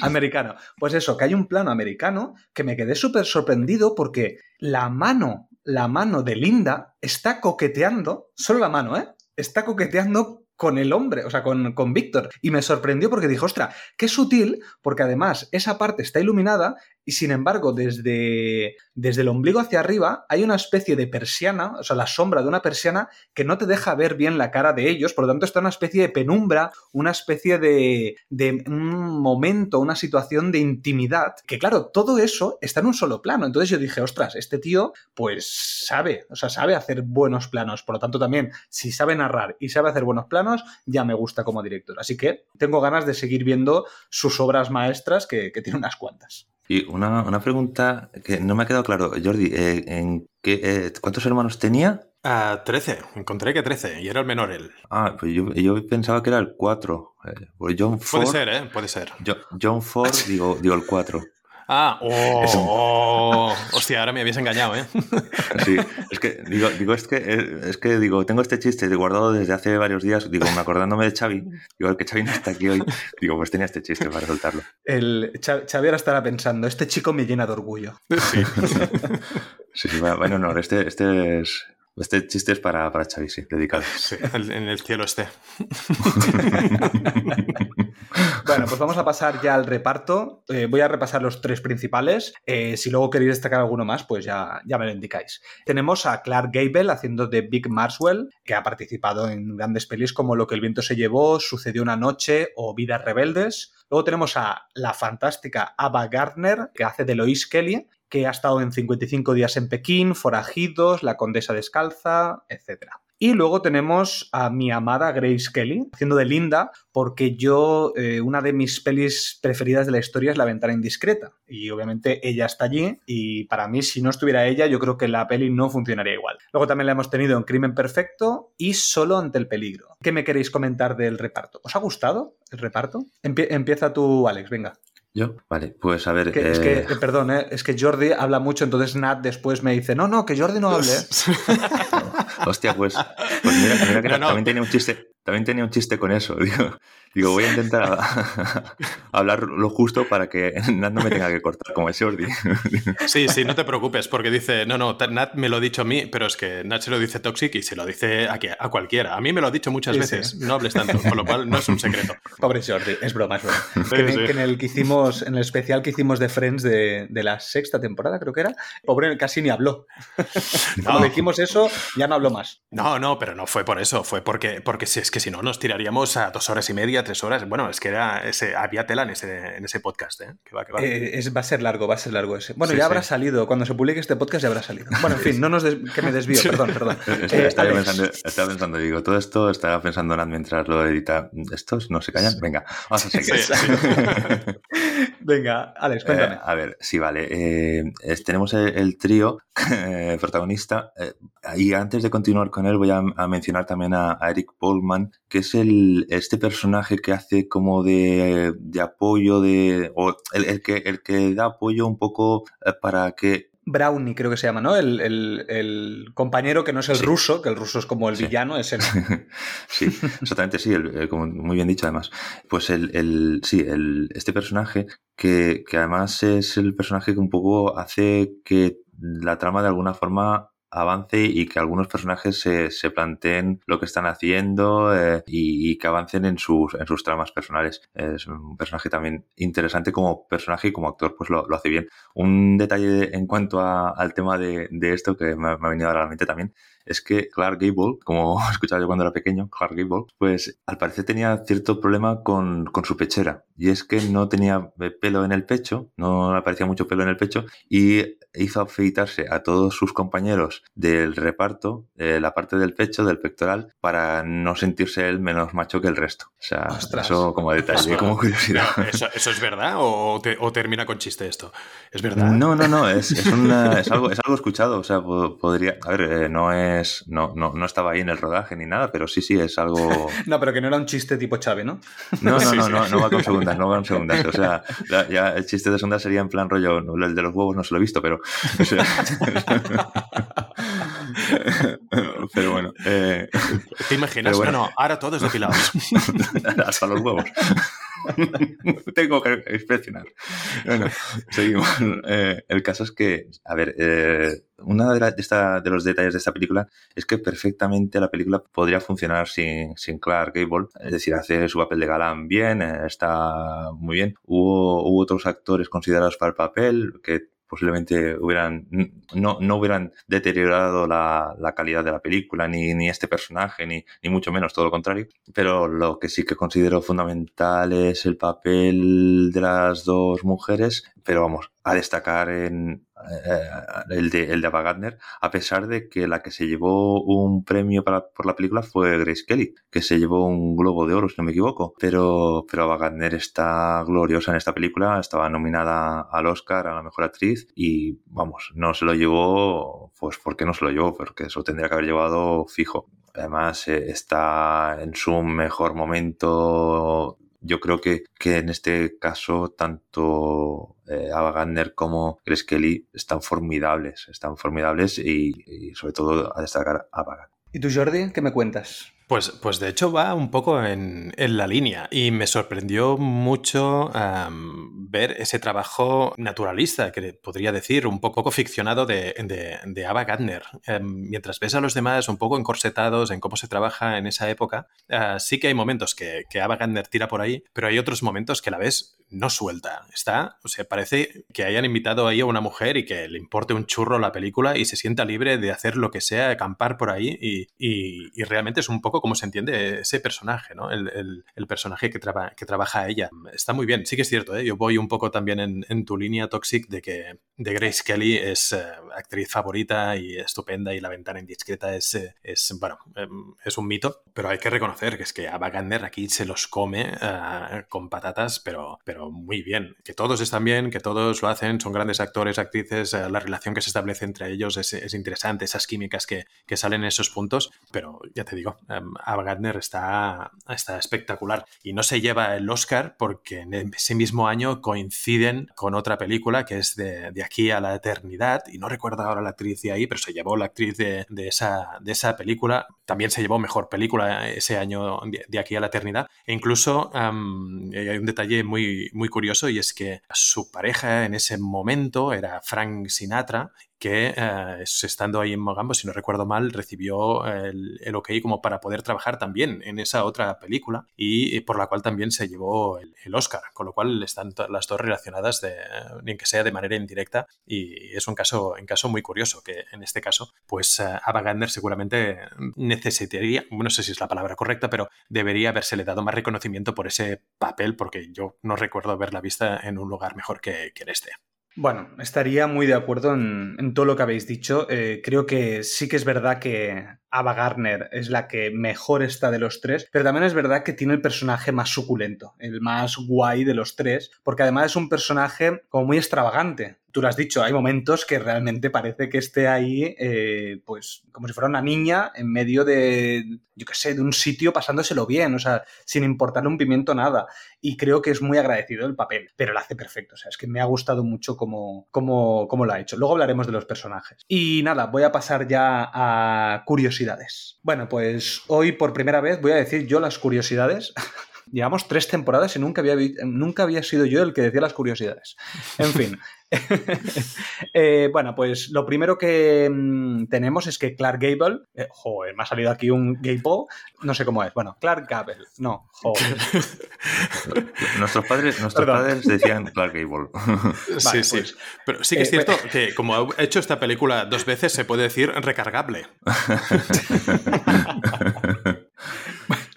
americano. Pues eso, que hay un plano americano que me quedé súper sorprendido porque la mano, la mano de Linda está coqueteando, solo la mano, ¿eh? Está coqueteando con el hombre, o sea, con, con Víctor. Y me sorprendió porque dije, ostra, qué sutil, porque además esa parte está iluminada y sin embargo desde, desde el ombligo hacia arriba hay una especie de persiana, o sea, la sombra de una persiana que no te deja ver bien la cara de ellos, por lo tanto está una especie de penumbra, una especie de, de un momento, una situación de intimidad, que claro, todo eso está en un solo plano. Entonces yo dije, ostras, este tío pues sabe, o sea, sabe hacer buenos planos, por lo tanto también, si sabe narrar y sabe hacer buenos planos, ya me gusta como director. Así que tengo ganas de seguir viendo sus obras maestras, que, que tiene unas cuantas. Y una, una, pregunta que no me ha quedado claro, Jordi, eh, ¿en qué, eh, ¿cuántos hermanos tenía? Uh, 13, encontré que 13, y era el menor él. Ah, pues yo, yo pensaba que era el 4. Eh, pues John Ford, puede ser, ¿eh? Puede ser. John, John Ford, [laughs] digo, digo el 4. Ah, oh, un... oh, hostia, ahora me habías engañado, ¿eh? [laughs] Sí, es que digo, digo es que es que digo, tengo este chiste guardado desde hace varios días, digo, me acordándome de Xavi, digo, el que Xavi no está aquí hoy, digo, pues tenía este chiste para soltarlo. El Xavi ahora estará pensando, este chico me llena de orgullo. Sí. [laughs] sí, sí, bueno, no, este, este es este chiste es para, para Xavi, sí, dedicado. [laughs] Sí, en el cielo esté. [laughs] bueno, pues vamos a pasar ya al reparto. Eh, voy a repasar los tres principales. Eh, si luego queréis destacar alguno más, pues ya, ya me lo indicáis. Tenemos a Clark Gable haciendo de Big Marswell, que ha participado en grandes pelis como Lo que el viento se llevó, Sucedió una noche o Vidas rebeldes. Luego tenemos a la fantástica Ava Gardner, que hace de Lois Kelly, que ha estado en 55 días en Pekín, Forajidos, La Condesa Descalza, etc. Y luego tenemos a mi amada Grace Kelly, haciendo de Linda, porque yo, eh, una de mis pelis preferidas de la historia es La Ventana Indiscreta. Y obviamente ella está allí, y para mí, si no estuviera ella, yo creo que la peli no funcionaría igual. Luego también la hemos tenido en Crimen Perfecto y Solo ante el peligro. ¿Qué me queréis comentar del reparto? ¿Os ha gustado el reparto? Empie empieza tú, Alex, venga. ¿Yo? Vale, pues a ver. Que, eh... Es que, perdón, ¿eh? es que Jordi habla mucho, entonces Nat después me dice: No, no, que Jordi no hable. [laughs] Hostia, pues, pues mira, mira que no, no. también tenía un chiste. También tenía un chiste con eso. [laughs] Digo, digo voy a intentar [laughs] hablar lo justo para que [laughs] Nat no me tenga que cortar como el Jordi. [laughs] Sí, sí, no te preocupes, porque dice, no, no, Nat me lo ha dicho a mí, pero es que Nat se lo dice Toxic y se lo dice a, a cualquiera. A mí me lo ha dicho muchas Sí, veces, sí. no hables tanto, con lo cual no es un secreto. Pobre Jordi, es broma, es broma. Sí, que, sí. que en el que hicimos, en el especial que hicimos de Friends de, de la sexta temporada, creo que era, pobre casi ni habló. Cuando dijimos eso, ya no habló más. No, no, pero no fue por eso, fue porque, porque si es que si no nos tiraríamos a dos horas y media, tres horas. Bueno, es que era ese, había tela en ese, en ese podcast, ¿eh? Que va, que va. Eh, es, va a ser largo, va a ser largo ese. Bueno, Sí, ya sí. habrá salido. Cuando se publique este podcast ya habrá salido. Bueno, en fin, no nos des- que me desvío, [laughs] perdón, perdón. Eh, estaba Alex, pensando, estaba pensando, digo, todo esto estaba pensando Nat mientras lo edita. ¿Estos no se callan? Venga, vamos a seguir. [laughs] [laughs] Venga, Alex, cuéntame. Eh, a ver, sí, vale. Eh, es- tenemos el, el trío [laughs] eh, protagonista y antes de continuar con él voy a, a mencionar también a, a Eric Polman, que es el, este personaje que hace como de, de apoyo, de, o el, el que, el que da apoyo un poco para que Brownie creo que se llama, ¿no? El, el- el compañero que no es el Sí. ruso, que el ruso es como el Sí. villano, es el... [laughs] sí, exactamente, sí, el- el- como muy bien dicho además. Pues el, el sí, el, este personaje que, que además es el personaje que un poco hace que la trama de alguna forma avance y que algunos personajes se, se planteen lo que están haciendo eh, y, que avancen en sus, en sus tramas personales. Es un personaje también interesante como personaje y como actor, pues lo, lo hace bien. Un detalle en cuanto a- al tema de, de esto que me, me ha venido a la mente también es que Clark Gable, como [laughs] escuchaba yo cuando era pequeño, Clark Gable, pues al parecer tenía cierto problema con, con su pechera. Y es que no tenía eh, pelo en el pecho, no aparecía mucho pelo en el pecho, y hizo afeitarse a todos sus compañeros del reparto, eh, la parte del pecho, del pectoral, para no sentirse él menos macho que el resto. O sea, Ostras. eso como detalle, Eso- como curiosidad. [laughs] ¿eso, eso es verdad o, te- o termina con chiste esto? ¿Es verdad? No, no, no, es, es, una- es algo, es algo escuchado. O sea, po- podría. A ver, eh, no es. No, no, no estaba ahí en el rodaje ni nada, pero sí, sí, es algo. [laughs] No, pero que no era un chiste tipo Chave, ¿no? No, no, [laughs] no, no, no va con segundas, no va con segundas. O sea, la- ya el chiste de segundas sería en plan rollo. no, El de los huevos no se lo he visto, pero. o sea, [laughs] pero bueno. eh, ¿Te imaginas? Bueno. No, no, ahora todos depilados. hasta los huevos. [laughs] Tengo que inspeccionar. Bueno, seguimos. Eh, el caso es que, a ver, eh, uno de, de de los detalles de esta película es que perfectamente la película podría funcionar sin, sin Clark Gable. Es decir, hace su papel de galán bien, eh, está muy bien. Hubo, hubo otros actores considerados para el papel que posiblemente hubieran no, no hubieran deteriorado la, la calidad de la película, ni, ni este personaje, ni, ni mucho menos, todo lo contrario. Pero lo que sí que considero fundamental es el papel de las dos mujeres, pero vamos, a destacar en eh, el de, el de Ava Gardner, a pesar de que la que se llevó un premio para, por la película fue Grace Kelly, que se llevó un Globo de Oro, si no me equivoco. Pero, pero Ava Gardner está gloriosa en esta película, estaba nominada al Oscar a la mejor actriz y vamos, no se lo llevó, pues ¿por qué no se lo llevó? Porque eso tendría que haber llevado fijo. Además, eh, está en su mejor momento. Yo creo que, que en este caso, tanto eh, Ava Gardner como Grace Kelly están formidables, están formidables y, sobre todo a destacar Ava. ¿Y tú, Jordi, qué me cuentas? Pues, pues de hecho va un poco en, en la línea y me sorprendió mucho ver ese trabajo naturalista, que podría decir, un poco ficcionado de, de, Ava Gardner. Em, mientras ves a los demás un poco encorsetados en cómo se trabaja en esa época, ah, sí que hay momentos que, que Ava Gardner tira por ahí, pero hay otros momentos que la ves no suelta. Está, o sea, parece que hayan invitado ahí a una mujer y que le importe un churro la película y se sienta libre de hacer lo que sea, acampar por ahí y- y realmente es un poco como se entiende ese personaje, ¿no? El, el- el personaje que, traba- que trabaja ella. Está muy bien, sí que es cierto, ¿eh? Yo voy un poco también en, en tu línea Toxic de que de Grace Kelly es eh, actriz favorita y estupenda y La ventana indiscreta es, eh, es, bueno, em, es un mito, pero hay que reconocer que es que Ava Gardner aquí se los come eh, con patatas, pero, pero muy bien. Que todos están bien, que todos lo hacen, son grandes actores, actrices, eh, la relación que se establece entre ellos es, es interesante, esas químicas que, que salen en esos puntos, pero ya te digo, Ava Gardner está, está espectacular. Y no se lleva el Oscar porque en ese mismo año coinciden con otra película que es de, de aquí a la eternidad. Y no recuerdo ahora la actriz de ahí, pero se llevó la actriz de, de esa, de esa película, también se llevó mejor película ese año de, aquí a la eternidad. E incluso em, hay un detalle muy, muy curioso y es que su pareja en ese momento era Frank Sinatra que eh, estando ahí en Mogambo, si no recuerdo mal, recibió el, OK como para poder trabajar también en esa otra película y, por la cual también se llevó el, Oscar, con lo cual están las dos relacionadas, de, ni que sea de manera indirecta y es un caso, un caso muy curioso que en este caso, pues uh, Ava seguramente necesitaría, no sé si es la palabra correcta, pero debería habérsele dado más reconocimiento por ese papel porque yo no recuerdo haberla vista en un lugar mejor que, que en este. Bueno, estaría muy de acuerdo en, en todo lo que habéis dicho. Eh, creo que sí que es verdad que Ava Gardner es la que mejor está de los tres, pero también es verdad que tiene el personaje más suculento, el más guay de los tres, porque además es un personaje como muy extravagante. Tú lo has dicho, hay momentos que realmente parece que esté ahí, eh, pues, como si fuera una niña en medio de, yo qué sé, de un sitio pasándoselo bien, o sea, sin importarle un pimiento nada. Y creo que es muy agradecido el papel, pero lo hace perfecto, o sea, es que me ha gustado mucho cómo, cómo, cómo lo ha hecho. Luego hablaremos de los personajes. Y nada, voy a pasar ya a curiosidades. Bueno, pues hoy por primera vez voy a decir yo las curiosidades. [laughs] Llevamos tres temporadas y nunca había, nunca había sido yo el que decía las curiosidades. En fin. [laughs] eh, bueno, pues lo primero que mmm, tenemos es que Clark Gable, eh, joder, me ha salido aquí un Gable, no sé cómo es, bueno, Clark Gable, no, joder. [laughs] nuestros padres, nuestros padres decían Clark Gable. [laughs] sí, vale, sí, pues, pero sí que es eh, cierto eh, que como ha hecho esta película dos veces, se puede decir recargable.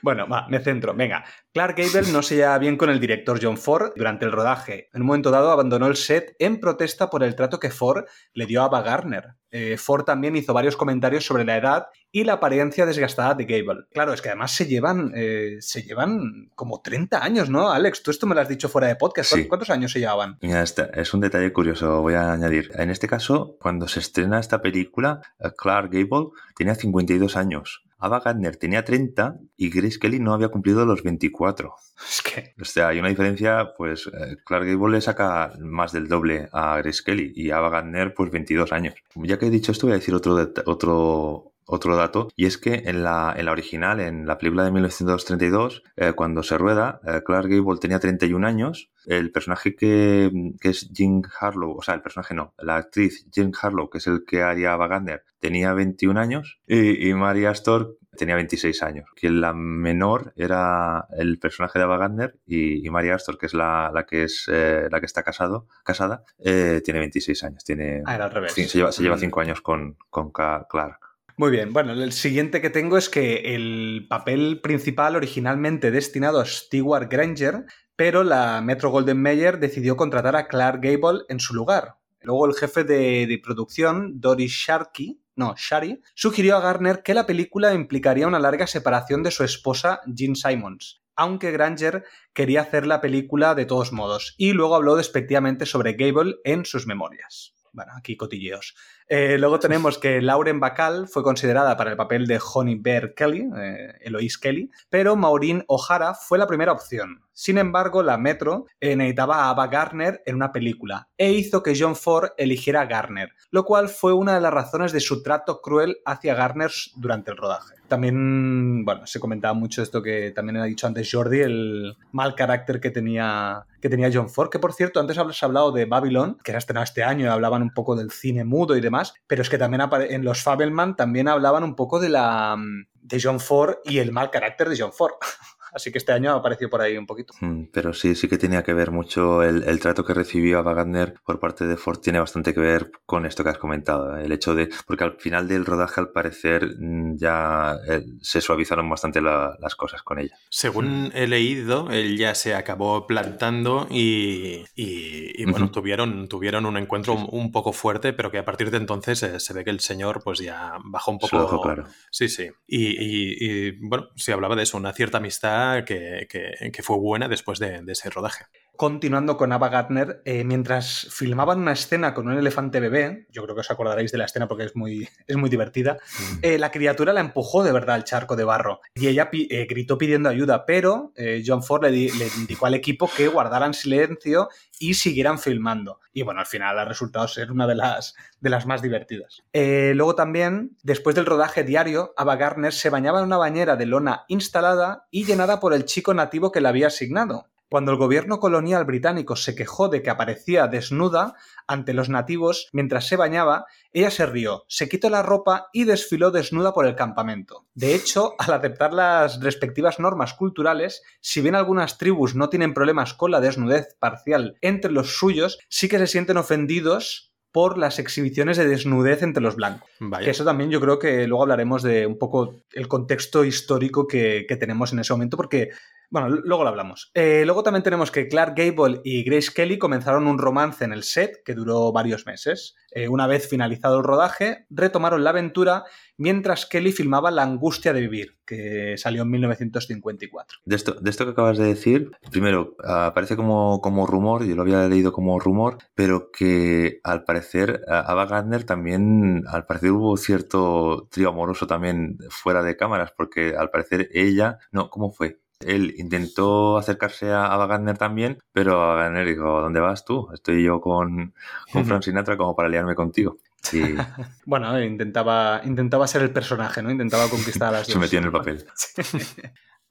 Bueno, va, me centro. Venga, Clark Gable no se lleva bien con el director John Ford durante el rodaje. En un momento dado abandonó el set en protesta por el trato que Ford le dio a Ava Gardner. Eh, Ford también hizo varios comentarios sobre la edad y la apariencia desgastada de Gable. Claro, es que además se llevan, eh, se llevan como 30 años, ¿no? Alex, tú esto me lo has dicho fuera de podcast. Sí. ¿Cuántos años se llevaban? Mira, este es un detalle curioso, voy a añadir. En este caso, cuando se estrena esta película, eh, Clark Gable tenía 52 años. Ava Gardner tenía 30 y Grace Kelly no había cumplido los 24. [laughs] Es que... O sea, hay una diferencia, pues eh, Clark Gable le saca más del doble a Grace Kelly y Ava Gardner pues 22 años. Ya que he dicho esto, voy a decir otro, otro, otro dato, y es que en la, en la original, en la película de 1932, eh, cuando se rueda, eh, Clark Gable tenía 31 años, el personaje que, que, es Jean Harlow, o sea, el personaje no, la actriz Jean Harlow, que es el que haría Ava Gardner, tenía 21 años, y, y Maria Astor tenía 26 años. Que la menor era el personaje de Ava Gardner y, y Maria Astor, que es la, la que es eh, la que está casado, casada, eh, tiene 26 años. Tiene, ah, era al revés. Se lleva, se lleva cinco años con, con Clark. Muy bien, bueno, el siguiente que tengo es que el papel principal originalmente destinado a Stewart Granger, pero la Metro Golden Mayer decidió contratar a Clark Gable en su lugar. Luego el jefe de, producción, Doris Sharkey, no, Shari, sugirió a Garner que la película implicaría una larga separación de su esposa Jean Simons, aunque Granger quería hacer la película de todos modos, y luego habló despectivamente sobre Gable en sus memorias. Bueno, aquí cotilleos. Eh, luego tenemos que Lauren Bacall fue considerada para el papel de Honey Bear Kelly, eh, Eloise Kelly, pero Maureen O'Hara fue la primera opción. Sin embargo, la Metro eh, necesitaba a Ava Gardner en una película e hizo que John Ford eligiera a Gardner, lo cual fue una de las razones de su trato cruel hacia Gardner durante el rodaje. También, bueno, se comentaba mucho esto que también ha dicho antes Jordi, el mal carácter que tenía, que tenía John Ford, que por cierto, antes has hablado de Babylon, que era estrenado este año y hablaban un poco del cine mudo y demás, pero es que también en los Fabelman también hablaban un poco de la de John Ford y el mal carácter de John Ford. [laughs] Así que este año ha aparecido por ahí un poquito. Mm, pero sí, sí que tenía que ver mucho el, el trato que recibió a Wagner por parte de Ford tiene bastante que ver con esto que has comentado. El hecho de, porque al final del rodaje al parecer mm, ya eh, se suavizaron bastante la, las cosas con ella. Según he leído, él ya se acabó plantando y, y, y bueno, uh -huh. tuvieron, tuvieron un encuentro sí. un poco fuerte, pero que a partir de entonces eh, se ve que el señor pues ya bajó un poco. Se lo dejó claro. Sí, sí. Y, y, bueno, se hablaba de eso, una cierta amistad que, que, fue buena después de, de, ese rodaje. Continuando con Ava Gardner, eh, mientras filmaban una escena con un elefante bebé, yo creo que os acordaréis de la escena porque es muy, [laughs] es muy divertida, mm. eh, la criatura la empujó de verdad al charco de barro y ella pi eh, gritó pidiendo ayuda, pero John Ford le, le, indicó al equipo que guardaran silencio y siguieran filmando. Y bueno, al final ha resultado ser una de las, de las más divertidas. Luego también, después del rodaje diario, Ava Gardner se bañaba en una bañera de lona instalada y llenada por el chico nativo que le había asignado. Cuando el gobierno colonial británico se quejó de que aparecía desnuda ante los nativos mientras se bañaba, ella se rió, se quitó la ropa y desfiló desnuda por el campamento. De hecho, [laughs] al aceptar las respectivas normas culturales, si bien algunas tribus no tienen problemas con la desnudez parcial entre los suyos, sí que se sienten ofendidos por las exhibiciones de desnudez entre los blancos. Vaya. Que eso también yo creo que luego hablaremos de un poco el contexto histórico que, que tenemos en ese momento, porque, bueno, luego lo hablamos. Eh, luego también tenemos que Clark Gable y Grace Kelly comenzaron un romance en el set que duró varios meses. Eh, una vez finalizado el rodaje, retomaron la aventura mientras Kelly filmaba La angustia de vivir, que salió en 1954. De esto, de esto que acabas de decir, primero, aparece como, como rumor, yo lo había leído como rumor, pero que al parecer Ava Gardner también, al parecer hubo cierto trío amoroso también fuera de cámaras, porque al parecer ella, no, ¿cómo fue? Él intentó acercarse a Ava Gardner también, pero Ava Gardner dijo, ¿dónde vas tú? Estoy yo con, con Frank [laughs] Sinatra como para liarme contigo. Y [laughs] Bueno, intentaba, intentaba ser el personaje, ¿no? Intentaba conquistar a las [laughs] se metió en el papel.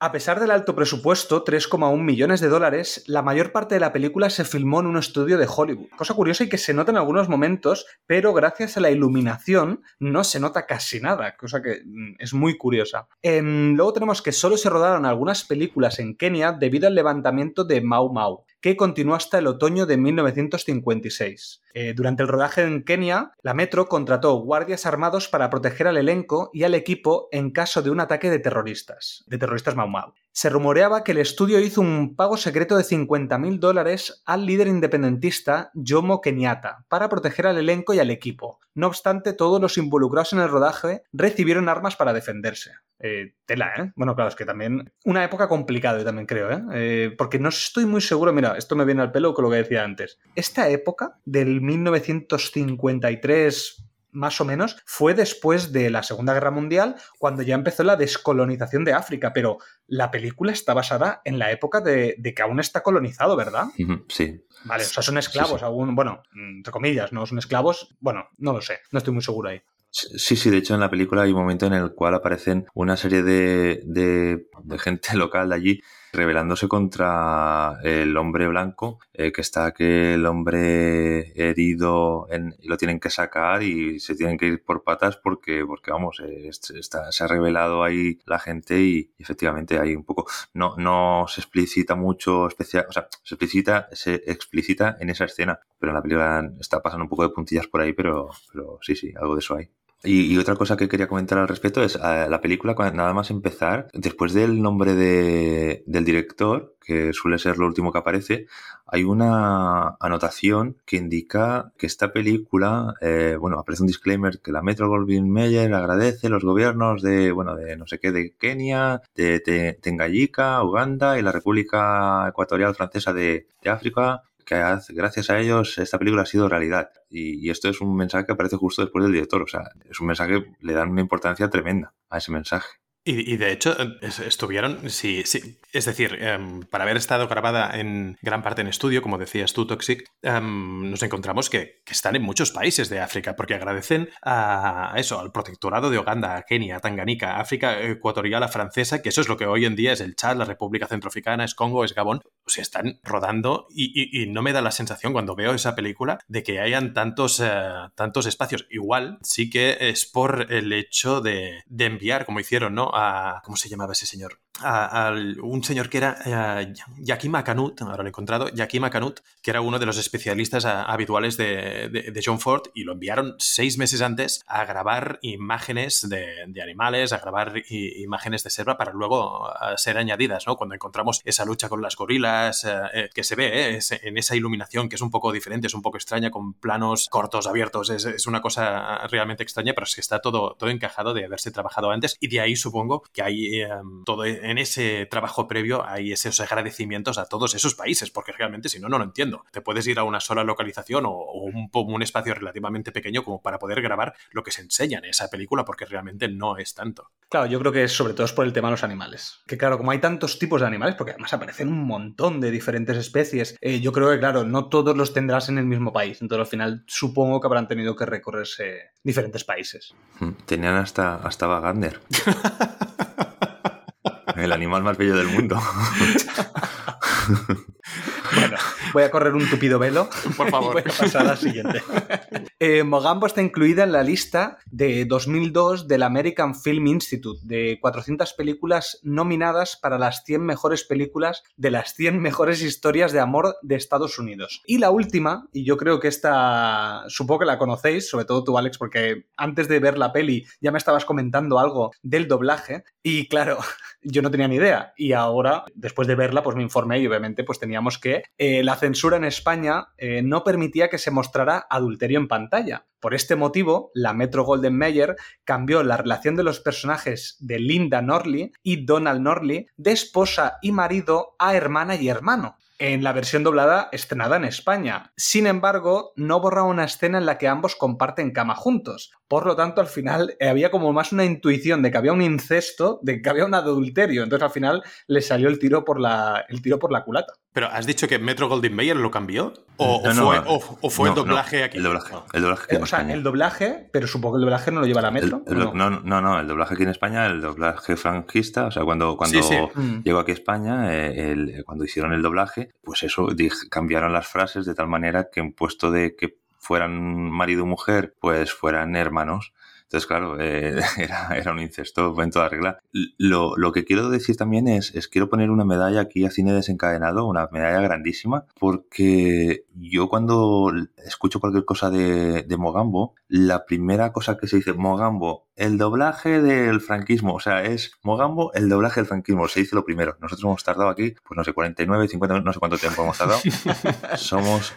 A pesar del alto presupuesto, 3,1 millones de dólares, la mayor parte de la película se filmó en un estudio de Hollywood. Cosa curiosa y que se nota en algunos momentos, pero gracias a la iluminación no se nota casi nada, cosa que mm, es muy curiosa. Em, luego tenemos que solo se rodaron algunas películas en Kenia debido al levantamiento de Mau Mau, que continuó hasta el otoño de 1956. Eh, durante el rodaje en Kenia, la Metro contrató guardias armados para proteger al elenco y al equipo en caso de un ataque de terroristas, de terroristas Mau Mau. Se rumoreaba que el estudio hizo un pago secreto de 50.000 dólares al líder independentista Jomo Kenyatta para proteger al elenco y al equipo. No obstante, todos los involucrados en el rodaje recibieron armas para defenderse. Eh, tela, ¿eh? Bueno, claro, es que también. Una época complicada, yo también creo, ¿eh? Eh, Porque no estoy muy seguro. Mira, esto me viene al pelo con lo que decía antes. Esta época, del 1953 más o menos, fue después de la Segunda Guerra Mundial, cuando ya empezó la descolonización de África, pero la película está basada en la época de, de que aún está colonizado, ¿verdad? Sí, Vale, o sea, son esclavos, Sí, sí. aún, bueno, entre comillas, no son esclavos, bueno, no lo sé, no estoy muy seguro ahí. Sí, sí, de hecho en la película hay un momento en el cual aparecen una serie de, de, de gente [laughs] local de allí rebelándose contra el hombre blanco, eh, que está aquel hombre herido en- lo tienen que sacar y se tienen que ir por patas porque, porque vamos, eh, est- está, se ha revelado ahí la gente y efectivamente hay un poco, no, no se explicita mucho especial, o sea, se explicita, se explicita en esa escena, pero en la película está pasando un poco de puntillas por ahí, pero, pero sí, sí, algo de eso hay. Y, otra cosa que quería comentar al respecto es eh, la película, nada más empezar, después del nombre de, del director, que suele ser lo último que aparece, hay una anotación que indica que esta película, eh, bueno, aparece un disclaimer que la Metro Goldwyn Mayer agradece los gobiernos de, bueno, de no sé qué, de Kenia, de, Te- Tanganyika, Uganda y la República Ecuatorial Francesa de, de África gracias a ellos esta película ha sido realidad. Y, y esto es un mensaje que aparece justo después del director. O sea, es un mensaje, le dan una importancia tremenda a ese mensaje. Y, y de hecho, eh, es- estuvieron, sí, sí. Es decir, em, para haber estado grabada en gran parte en estudio, como decías tú, Toxic, em, nos encontramos que, que están en muchos países de África, porque agradecen a eso, al protectorado de Uganda, a Kenia, a Tanganica, África ecuatorial, a francesa, que eso es lo que hoy en día es el Chad, la República Centroafricana, es Congo, es Gabón. O sea, están rodando y, y- y no me da la sensación cuando veo esa película de que hayan tantos, eh, tantos espacios. Igual sí que es por el hecho de, de enviar, como hicieron, ¿no? A, ¿Cómo se llamaba ese señor? A, un señor que era eh, Yakima Canut, ahora lo he encontrado, Yakima Canut, que era uno de los especialistas habituales de, de- John Ford, y lo enviaron seis meses antes a grabar imágenes de, de animales, a grabar imágenes de selva para luego ser añadidas, ¿no? Cuando encontramos esa lucha con las gorilas, eh, eh, que se ve en esa iluminación que es un poco diferente, es un poco extraña, con planos cortos, abiertos, es, es una cosa realmente extraña, pero es que está todo, todo encajado de haberse trabajado antes, y de ahí supongo que hay eh, todo en ese trabajo previo, hay esos agradecimientos a todos esos países, porque realmente si no, no lo entiendo. Te puedes ir a una sola localización o, o un, espacio relativamente pequeño como para poder grabar lo que se enseña en esa película, porque realmente no es tanto. Claro, yo creo que es sobre todo es por el tema de los animales. Que claro, como hay tantos tipos de animales, porque además aparecen un montón de diferentes especies, eh, yo creo que claro, no todos los tendrás en el mismo país. Entonces al final supongo que habrán tenido que recorrerse diferentes países. Mm, Tenían hasta, hasta Ava Gardner. [laughs] el animal más bello del mundo. [laughs] Bueno, voy a correr un tupido velo. Por [laughs] favor. Voy a pasar a la siguiente. Eh, Mogambo está incluida en la lista de 2002 del American Film Institute, de 400 películas nominadas para las 100 mejores películas de las 100 mejores historias de amor de Estados Unidos. Y la última, y yo creo que esta, supongo que la conocéis, sobre todo tú, Alex, porque antes de ver la peli ya me estabas comentando algo del doblaje, y claro, [laughs] yo no tenía ni idea. Y ahora, después de verla, pues me informé y obviamente pues teníamos que eh, la censura en España eh, no permitía que se mostrara adulterio en pantalla. Por este motivo, la Metro Golden Mayer cambió la relación de los personajes de Linda Norley y Donald Norley de esposa y marido a hermana y hermano en la versión doblada estrenada en España. Sin embargo, no borra una escena en la que ambos comparten cama juntos. Por lo tanto, al final eh, había como más una intuición de que había un incesto, de que había un adulterio. Entonces, al final le salió el tiro por la, el tiro por la culata. Pero has dicho que Metro Golden Mayer lo cambió o, No, o no, fue, no. o- o fue el doblaje no, aquí. El doblaje. No. El doblaje o sea, el doblaje, pero supongo que el doblaje no lo lleva la Metro. El- el ¿o do- no, no, no, el doblaje aquí en España, el doblaje franquista, o sea, cuando, cuando Sí, sí. Mm. llegó aquí a España, eh, el- cuando hicieron el doblaje, pues eso, cambiaron las frases de tal manera que en puesto de que fueran marido y mujer, pues fueran hermanos. Entonces, claro, eh, [laughs] era, era un incesto en toda regla. Lo, lo que quiero decir también es, es quiero poner una medalla aquí a Cine Desencadenado, una medalla grandísima, porque yo cuando escucho cualquier cosa de, de Mogambo, la primera cosa que se dice, Mogambo, el doblaje del franquismo, o sea, es Mogambo, el doblaje del franquismo, se dice lo primero. Nosotros hemos tardado aquí, pues no sé, 49, 50, no sé cuánto tiempo hemos tardado. [laughs] Somos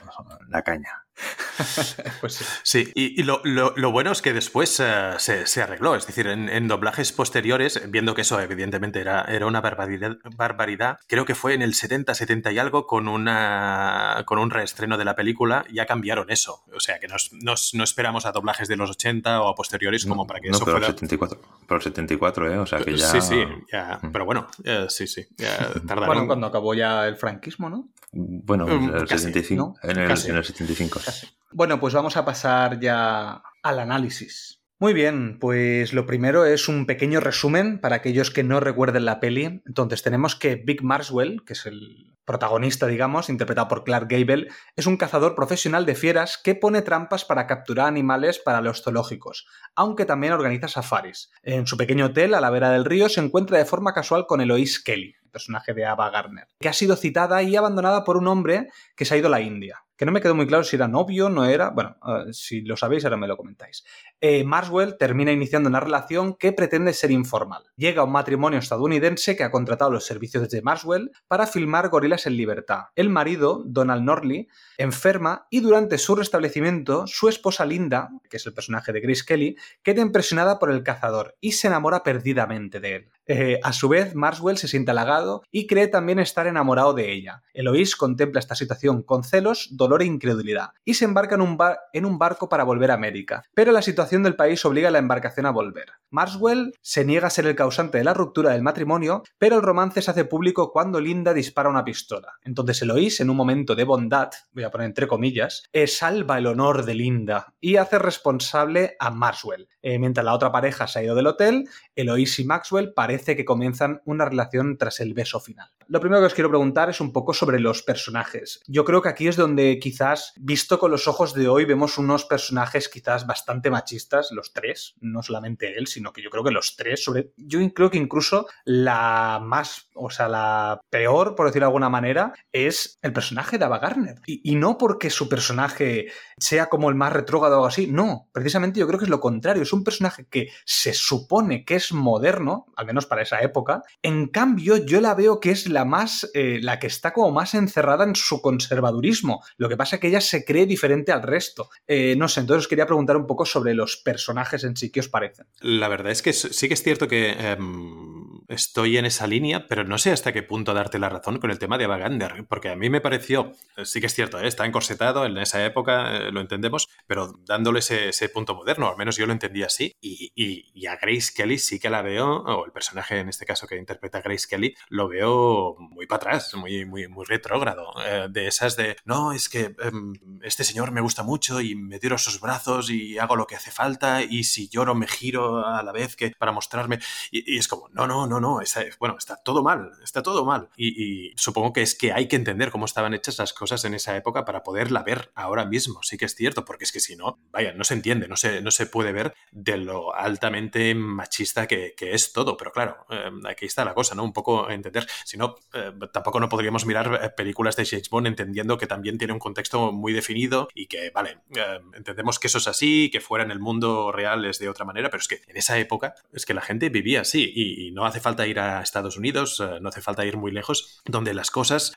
la caña. [laughs] Pues sí. Sí, y, y lo, lo- lo bueno es que después eh, se, se arregló, es decir, en, en doblajes posteriores, viendo que eso evidentemente era, era una barbaridad, barbaridad, creo que fue en el 70, 70 y algo, con, una, con un reestreno de la película, ya cambiaron eso. O sea, que nos, nos- no esperamos a doblajes de los 80 o a posteriores como para que no, eso pero fuera... el 74, pero el 74, ¿eh? O sea que ya... Sí, sí, ya, Mm. pero bueno, eh, sí, sí, ya [laughs] tardaron. Bueno, cuando acabó ya el franquismo, ¿no? Bueno, Mm, el casi, 75, en, el, Casi. en el 75. Bueno, pues vamos a pasar ya al análisis. Muy bien, pues lo primero es un pequeño resumen para aquellos que no recuerden la peli. Entonces tenemos que Big Marswell, que es el protagonista, digamos, interpretado por Clark Gable, es un cazador profesional de fieras que pone trampas para capturar animales para los zoológicos, aunque también organiza safaris. En su pequeño hotel a la vera del río se encuentra de forma casual con Eloise Kelly, personaje de Ava Gardner, que ha sido citada y abandonada por un hombre que se ha ido a la India. Que no me quedó muy claro si era novio, no era. Bueno, eh, si lo sabéis, ahora me lo comentáis. Eh, Marswell termina iniciando una relación que pretende ser informal. Llega un matrimonio estadounidense que ha contratado los servicios de Marswell para filmar Gorilas en Libertad. El marido, Donald Norley, enferma y durante su restablecimiento, su esposa Linda, que es el personaje de Grace Kelly, queda impresionada por el cazador y se enamora perdidamente de él. Eh, a su vez, Marswell se siente halagado y cree también estar enamorado de ella. Eloise contempla esta situación con celos, dolor e incredulidad y se embarca en un, barco para volver a América. Pero la situación del país obliga a la embarcación a volver. Marswell se niega a ser el causante de la ruptura del matrimonio, pero el romance se hace público cuando Linda dispara una pistola. Entonces Eloise, en un momento de bondad, voy a poner entre comillas, eh, salva el honor de Linda y hace responsable a Marswell. Eh, mientras la otra pareja se ha ido del hotel, Eloise y Maxwell parece que comienzan una relación tras el beso final. Lo primero que os quiero preguntar es un poco sobre los personajes. Yo creo que aquí es donde quizás, visto con los ojos de hoy, vemos unos personajes quizás bastante machistas, los tres, no solamente él, sino que yo creo que los tres, sobre, yo creo que incluso la más, o sea, la peor, por decirlo de alguna manera, es el personaje de Ava Gardner. Y, y no porque su personaje sea como el más retrógrado o algo así, no, precisamente yo creo que es lo contrario, es un personaje que se supone que es moderno, al menos para esa época, en cambio yo la veo que es la más, eh, la que está como más encerrada en su conservadurismo, lo que pasa es que ella se cree diferente al resto. Eh, no sé, entonces os quería preguntar un poco sobre los personajes en sí, ¿qué os parecen? La verdad es que sí que es cierto que em, estoy en esa línea, pero no sé hasta qué punto darte la razón con el tema de Ava Gardner, porque a mí me pareció, eh, sí que es cierto, ¿eh? está encorsetado en esa época, eh, lo entendemos, pero dándole ese, ese punto moderno, al menos yo lo entendí así, y, y- y a Grace Kelly sí que la veo, o el personaje en este caso que interpreta a Grace Kelly, lo veo muy para atrás, muy, muy, muy retrógrado, eh, de esas de, no, es que em, este señor me gusta mucho y me tiro a sus brazos y hago lo que hace falta y si lloro me giro a la vez que para mostrarme y, y es como, no, no, no, no, está, bueno, está todo mal, está todo mal. Y, supongo que es que hay que entender cómo estaban hechas las cosas en esa época para poderla ver ahora mismo. Sí que es cierto, porque es que si no, vaya, no se entiende, no se, no se puede ver de lo altamente machista que, es todo. Pero claro, eh, aquí está la cosa, ¿no? Un poco entender. Si no, eh, tampoco no podríamos mirar eh, películas de James Bond entendiendo que también tiene un contexto muy definido y que, vale, entendemos que eso es así, que fuera en el mundo real es de otra manera, pero es que en esa época es que la gente vivía así y, no hace falta ir a Estados Unidos, no hace falta ir muy lejos, donde las cosas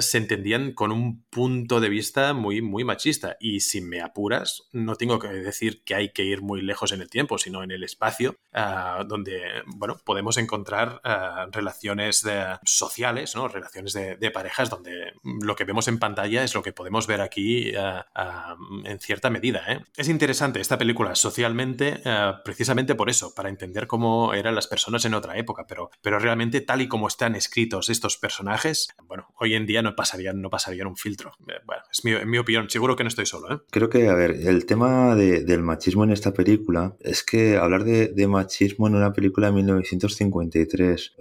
se entendían con un punto de vista muy, muy machista. Y si me apuras, no tengo que decir que hay que ir muy lejos en el tiempo, sino en el espacio, ah, donde, bueno, podemos encontrar relaciones sociales, ¿no? Relaciones de, parejas, donde lo que vemos en pantalla es lo que podemos ver aquí en cierta medida. ¿eh? Es interesante esta película socialmente, precisamente por eso, para entender cómo eran las personas en otra época, pero, pero realmente tal y como están escritos estos personajes, bueno, hoy en día no pasarían, no pasarían un filtro. Eh, bueno, es mi, opinión, seguro que no estoy solo. ¿eh? Creo que, a ver, el tema del machismo en esta película es que hablar de, machismo en una película de 1953,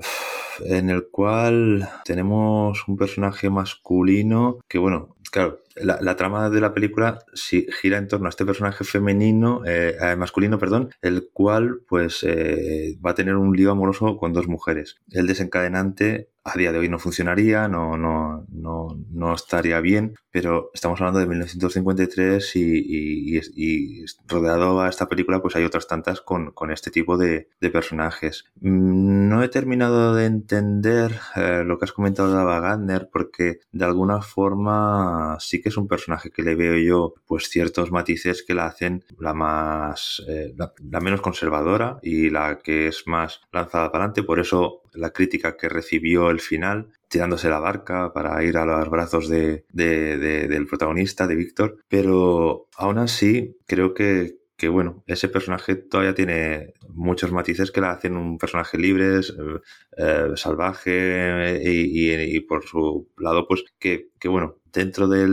en el cual tenemos un personaje masculino que, bueno, claro, la, trama de la película gira en torno a este personaje femenino, eh, eh, masculino, perdón, el cual pues eh, va a tener un lío amoroso con dos mujeres. El desencadenante a día de hoy no funcionaría, no, no, no, no estaría bien, pero estamos hablando de 1953 y, y, rodeado a esta película pues hay otras tantas con, con este tipo de, personajes. Mm, no he terminado de entender lo que has comentado de Ava porque de alguna forma sí que es un personaje que le veo yo pues ciertos matices que la hacen la más eh, la, menos conservadora y la que es más lanzada para adelante por eso la crítica que recibió el final tirándose la barca para ir a los brazos de, del protagonista de Víctor. Pero aún así creo que que bueno, ese personaje todavía tiene muchos matices que la hacen un personaje libre, eh, eh, salvaje y, por su lado, pues que, que bueno, dentro de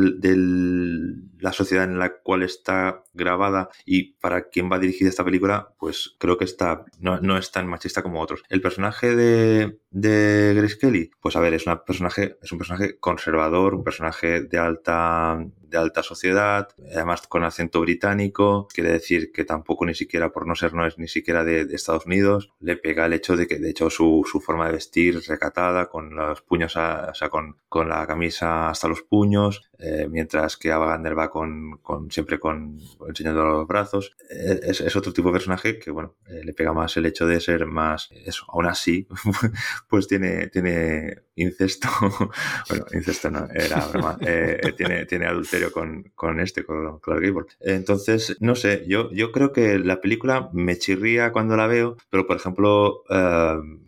la sociedad en la cual está grabada y para quien va dirigida esta película, pues creo que está, no, es tan machista como otros. El personaje de, de Grace Kelly, pues a ver, es, una personaje, es un personaje conservador, un personaje de alta, de alta sociedad, además con acento británico, quiere decir que tampoco ni siquiera, por no ser no es ni siquiera de, Estados Unidos, le pega el hecho de que de hecho su, forma de vestir recatada, con los puños, o sea, con, con la camisa hasta los puños, eh, mientras que Ava Gardner va con, con siempre con, enseñando los brazos. Eh, es, es, otro tipo de personaje que, bueno, eh, le pega más el hecho de ser más, eso, aún así, [laughs] pues tiene, tiene incesto, [laughs] bueno, incesto no, era broma, [laughs] tiene, tiene adulterio con, con este, con Clark Gable. Entonces, no sé, yo, yo creo que la película me chirría cuando la veo, pero por ejemplo,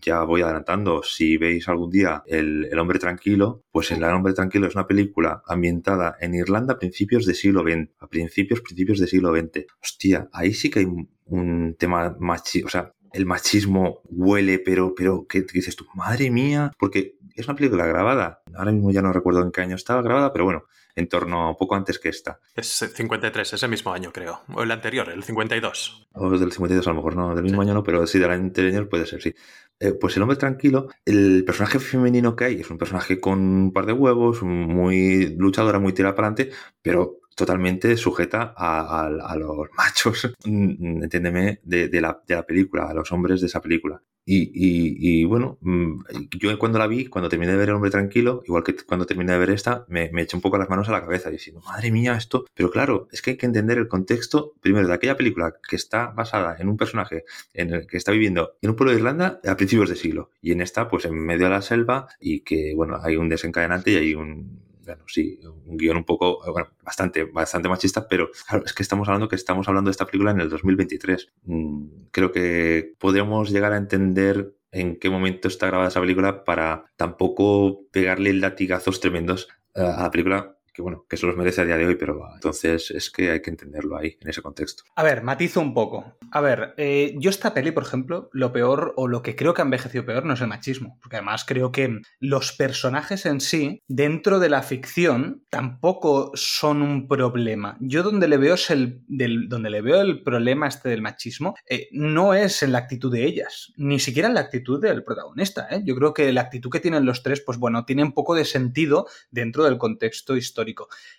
ya voy adelantando, si veis algún día el, el Hombre Tranquilo, pues El Hombre Tranquilo es una película ambiental en Irlanda a principios de siglo XX, a principios, principios de siglo XX. Hostia, ahí sí que hay un, tema machista, o sea, el machismo huele, pero, pero, ¿qué, dices tú? Madre mía, porque es una película grabada, ahora mismo ya no recuerdo en qué año estaba grabada, pero bueno, en torno poco antes que esta. Es 53, ese mismo año creo, o el anterior, el 52. O del 52 a lo mejor, no, del mismo año no, pero sí del anterior puede ser, sí. Eh, pues el hombre tranquilo, el personaje femenino que hay es un personaje con un par de huevos, muy luchadora, muy tirada para adelante, pero totalmente sujeta a, los [laughs] machos, mm, entiéndeme, de, la, película, a los hombres de esa película. Y, y, bueno, mm, yo cuando la vi, cuando terminé de ver El hombre tranquilo, igual que cuando terminé de ver esta, me, me eché un poco las manos a la cabeza diciendo, madre mía, esto. Pero claro, es que hay que entender el contexto, primero, de aquella película que está basada en un personaje en el que está viviendo en un pueblo de Irlanda a principios de siglo. Y en esta, pues en medio de la selva, y que, bueno, hay un desencadenante y hay un, bueno, sí, un guion un poco, bueno, bastante, bastante machista, pero claro, es que estamos hablando que estamos hablando de esta película en el 2023. Mm, creo que podemos llegar a entender en qué momento está grabada esa película para tampoco pegarle latigazos tremendos a la película que bueno, que eso los merece a día de hoy, pero entonces es que hay que entenderlo ahí, en ese contexto. A ver, matizo un poco. A ver, eh, yo esta peli, por ejemplo, lo peor o lo que creo que ha envejecido peor no es el machismo, porque además creo que los personajes en sí, dentro de la ficción, tampoco son un problema. Yo donde le veo es el, del, donde le veo el problema este del machismo, eh, no es en la actitud de ellas, ni siquiera en la actitud del protagonista. ¿eh? Yo creo que la actitud que tienen los tres, pues bueno, tiene un poco de sentido dentro del contexto histórico.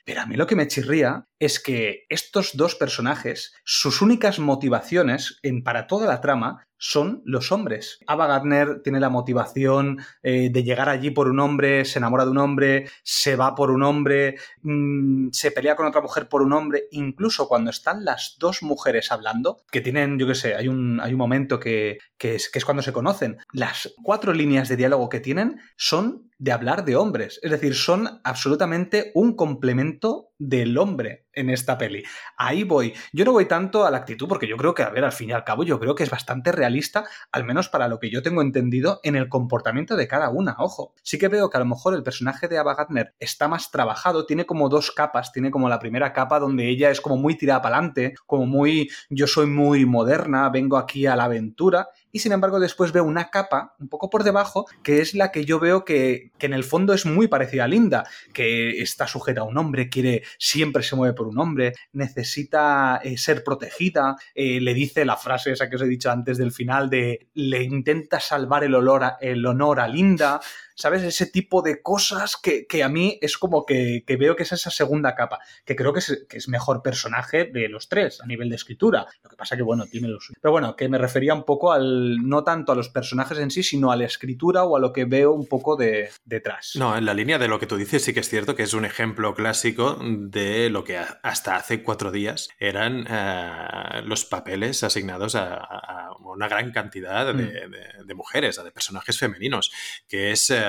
Pero a mí lo que me chirría es que estos dos personajes, sus únicas motivaciones en, para toda la trama son los hombres. Ava Gardner tiene la motivación eh, de llegar allí por un hombre, se enamora de un hombre, se va por un hombre, mmm, se pelea con otra mujer por un hombre, incluso cuando están las dos mujeres hablando, que tienen, yo qué sé, hay un, hay un momento que, que, es, que es cuando se conocen, las cuatro líneas de diálogo que tienen son de hablar de hombres, es decir, son absolutamente un complemento del hombre en esta peli. Ahí voy. Yo no voy tanto a la actitud porque yo creo que, a ver, al fin y al cabo, yo creo que es bastante realista, al menos para lo que yo tengo entendido, en el comportamiento de cada una. Ojo, sí que veo que a lo mejor el personaje de Ava Gardner está más trabajado, tiene como dos capas, tiene como la primera capa donde ella es como muy tirada para adelante, como muy, yo soy muy moderna, vengo aquí a la aventura, y sin embargo después veo una capa un poco por debajo que es la que yo veo que, que, en el fondo es muy parecida a Linda, que está sujeta a un hombre, quiere, siempre se mueve por un hombre, necesita eh, ser protegida, eh, le dice la frase esa que os he dicho antes del final de le intenta salvar el, olor a, el honor a Linda, ¿sabes? Ese tipo de cosas que, que a mí es como que, que, veo que es esa segunda capa, que creo que es, que es, mejor personaje de los tres a nivel de escritura. Lo que pasa que, bueno, tiene los... Pero bueno, que me refería un poco al, no tanto a los personajes en sí, sino a la escritura o a lo que veo un poco de, detrás. No, en la línea de lo que tú dices sí que es cierto que es un ejemplo clásico de lo que hasta hace cuatro días eran uh, los papeles asignados a, a, una gran cantidad de, mm. de, de mujeres, de personajes femeninos, que es... Uh,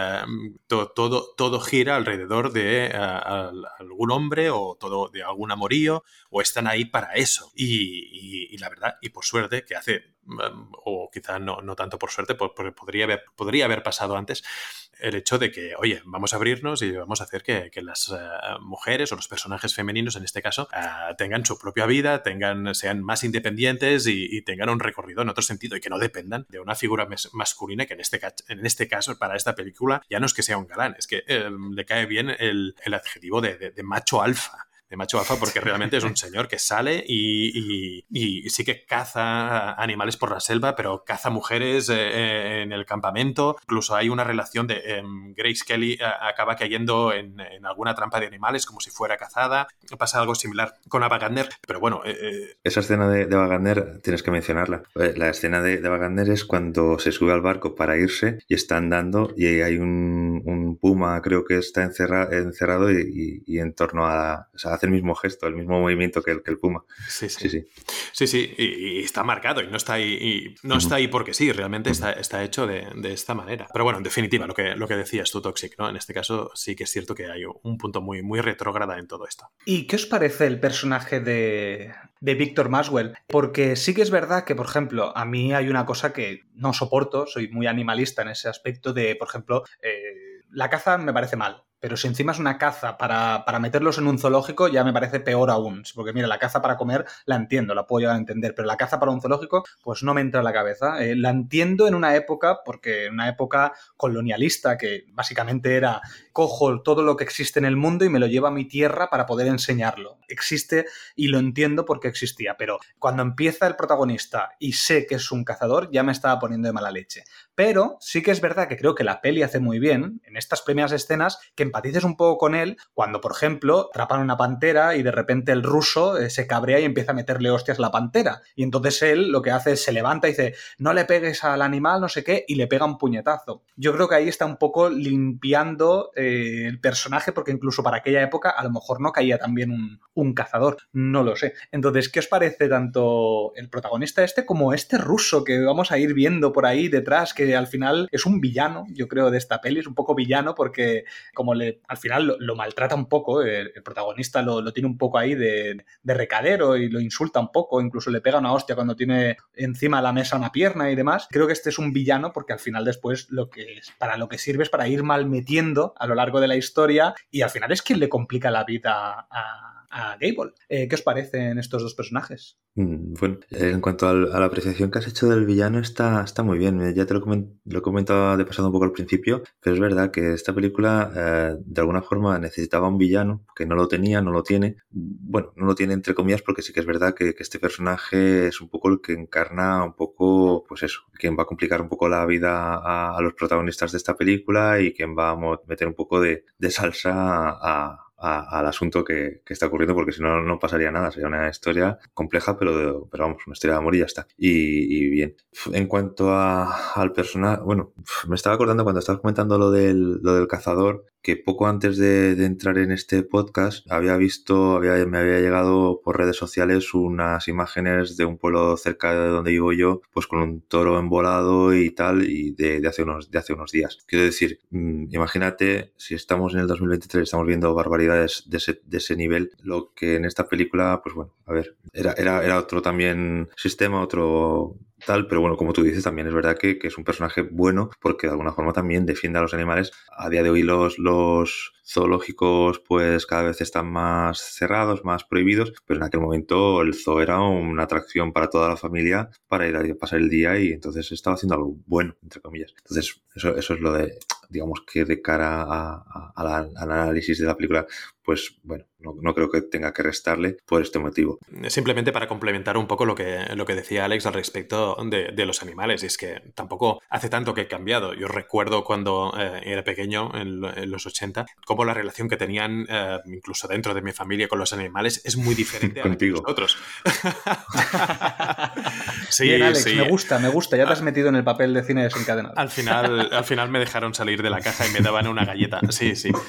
todo, todo, todo, gira alrededor de uh, algún hombre o todo de algún amorío o están ahí para eso. Y, y, la verdad, y por suerte, que hace, um, o quizá no, no, tanto por suerte, porque podría podría haber pasado antes, el hecho de que, oye, vamos a abrirnos y vamos a hacer que, que las uh, mujeres o los personajes femeninos, en este caso, uh, tengan su propia vida, tengan, sean más independientes y, y, tengan un recorrido en otro sentido y que no dependan de una figura masculina que en este, en este caso, para esta película, ya no es que sea un galán, es que eh, le cae bien el, el adjetivo de, de, de macho alfa de macho alfa porque realmente es un señor que sale y, sí que caza animales por la selva, pero caza mujeres eh, en el campamento. Incluso hay una relación de eh, Grace Kelly eh, acaba cayendo en, en, alguna trampa de animales como si fuera cazada. Pasa algo similar con Ava pero bueno. Eh, Esa escena de, de Ava Gardner tienes que mencionarla. La escena de, de Ava es cuando se sube al barco para irse y está andando y hay un puma, creo que está encerra, encerrado y, y, en torno a, o sea, hace el mismo gesto, el mismo movimiento que el, que el puma. Sí, sí. Sí, sí. sí, sí. Y, y, está marcado y no está ahí, y no uh -huh. está ahí porque sí, realmente está, está hecho de, de, esta manera. Pero bueno, en definitiva, lo que, lo que decías tú, Toxic, ¿no? En este caso sí que es cierto que hay un punto muy, muy retrógrada en todo esto. ¿Y qué os parece el personaje de, de Víctor Maswell? Porque sí que es verdad que, por ejemplo, a mí hay una cosa que no soporto, soy muy animalista en ese aspecto de, por ejemplo, eh, la caza me parece mal, pero si encima es una caza para, para, meterlos en un zoológico, ya me parece peor aún. Porque mira, la caza para comer la entiendo, la puedo llegar a entender, pero la caza para un zoológico, pues no me entra en la cabeza. Eh, la entiendo en una época, porque en una época colonialista, que básicamente era cojo todo lo que existe en el mundo y me lo llevo a mi tierra para poder enseñarlo. Existe y lo entiendo porque existía, pero cuando empieza el protagonista y sé que es un cazador, ya me estaba poniendo de mala leche. Pero sí que es verdad que creo que la peli hace muy bien, en estas primeras escenas, que empatices un poco con él cuando, por ejemplo, atrapan una pantera y de repente el ruso eh, se cabrea y empieza a meterle hostias a la pantera. Y entonces él lo que hace es se levanta y dice, no le pegues al animal, no sé qué, y le pega un puñetazo. Yo creo que ahí está un poco limpiando eh, el personaje, porque incluso para aquella época a lo mejor no caía también un, un cazador, no lo sé. Entonces, ¿qué os parece tanto el protagonista este como este ruso que vamos a ir viendo por ahí detrás, que al final es un villano, yo creo, de esta peli, es un poco villano porque como le, al final lo, maltrata un poco, el, protagonista lo, tiene un poco ahí de, de, recadero y lo insulta un poco, incluso le pega una hostia cuando tiene encima de la mesa una pierna y demás. Creo que este es un villano porque al final después lo que es, para lo que sirve es para ir mal metiendo a lo largo de la historia y al final es quien le complica la vida a Gable. Eh, ¿Qué os parecen estos dos personajes? Mm, bueno, en cuanto a la apreciación que has hecho del villano, está, está muy bien. Ya te lo, lo he comentado de pasado un poco al principio, pero es verdad que esta película eh, de alguna forma necesitaba un villano que no lo tenía, no lo tiene. Bueno, no lo tiene entre comillas porque sí que es verdad que, este personaje es un poco el que encarna un poco, pues eso, quien va a complicar un poco la vida a, los protagonistas de esta película y quien va a meter un poco de, de salsa a al asunto que, está ocurriendo, porque si no, no pasaría nada. Sería una historia compleja, pero, pero vamos, una historia de amor y ya está. Y, bien. En cuanto a, al personaje, bueno, me estaba acordando cuando estabas comentando lo del, lo del cazador, que poco antes de, entrar en este podcast había visto, había, me había llegado por redes sociales unas imágenes de un pueblo cerca de donde vivo yo, pues con un toro embolado y tal, y de, hace, unos, de hace unos días. Quiero decir, mm, imagínate si estamos en el 2023 estamos viendo barbaridades de ese, de ese nivel, lo que en esta película, pues bueno, a ver, era, era, era otro también sistema, otro pero bueno, como tú dices, también es verdad que, que, es un personaje bueno porque de alguna forma también defiende a los animales. A día de hoy los, los zoológicos pues cada vez están más cerrados, más prohibidos, pero en aquel momento el zoo era una atracción para toda la familia para ir a pasar el día y entonces estaba haciendo algo bueno, entre comillas. Entonces, eso, eso es lo de, digamos que de cara al análisis de la película, pues bueno, no, creo que tenga que restarle por este motivo. Simplemente para complementar un poco lo que, lo que decía Alex al respecto de, los animales, y es que tampoco hace tanto que he cambiado. Yo recuerdo cuando eh, era pequeño, en, los 80, cómo la relación que tenían, eh, incluso dentro de mi familia, con los animales es muy diferente a nosotros. [laughs] sí, Alex, me gusta, me gusta. Ya te has metido en el papel de cine desencadenado. Al final, al final me dejaron salir de la caja y me daban una galleta. Sí, sí. [laughs]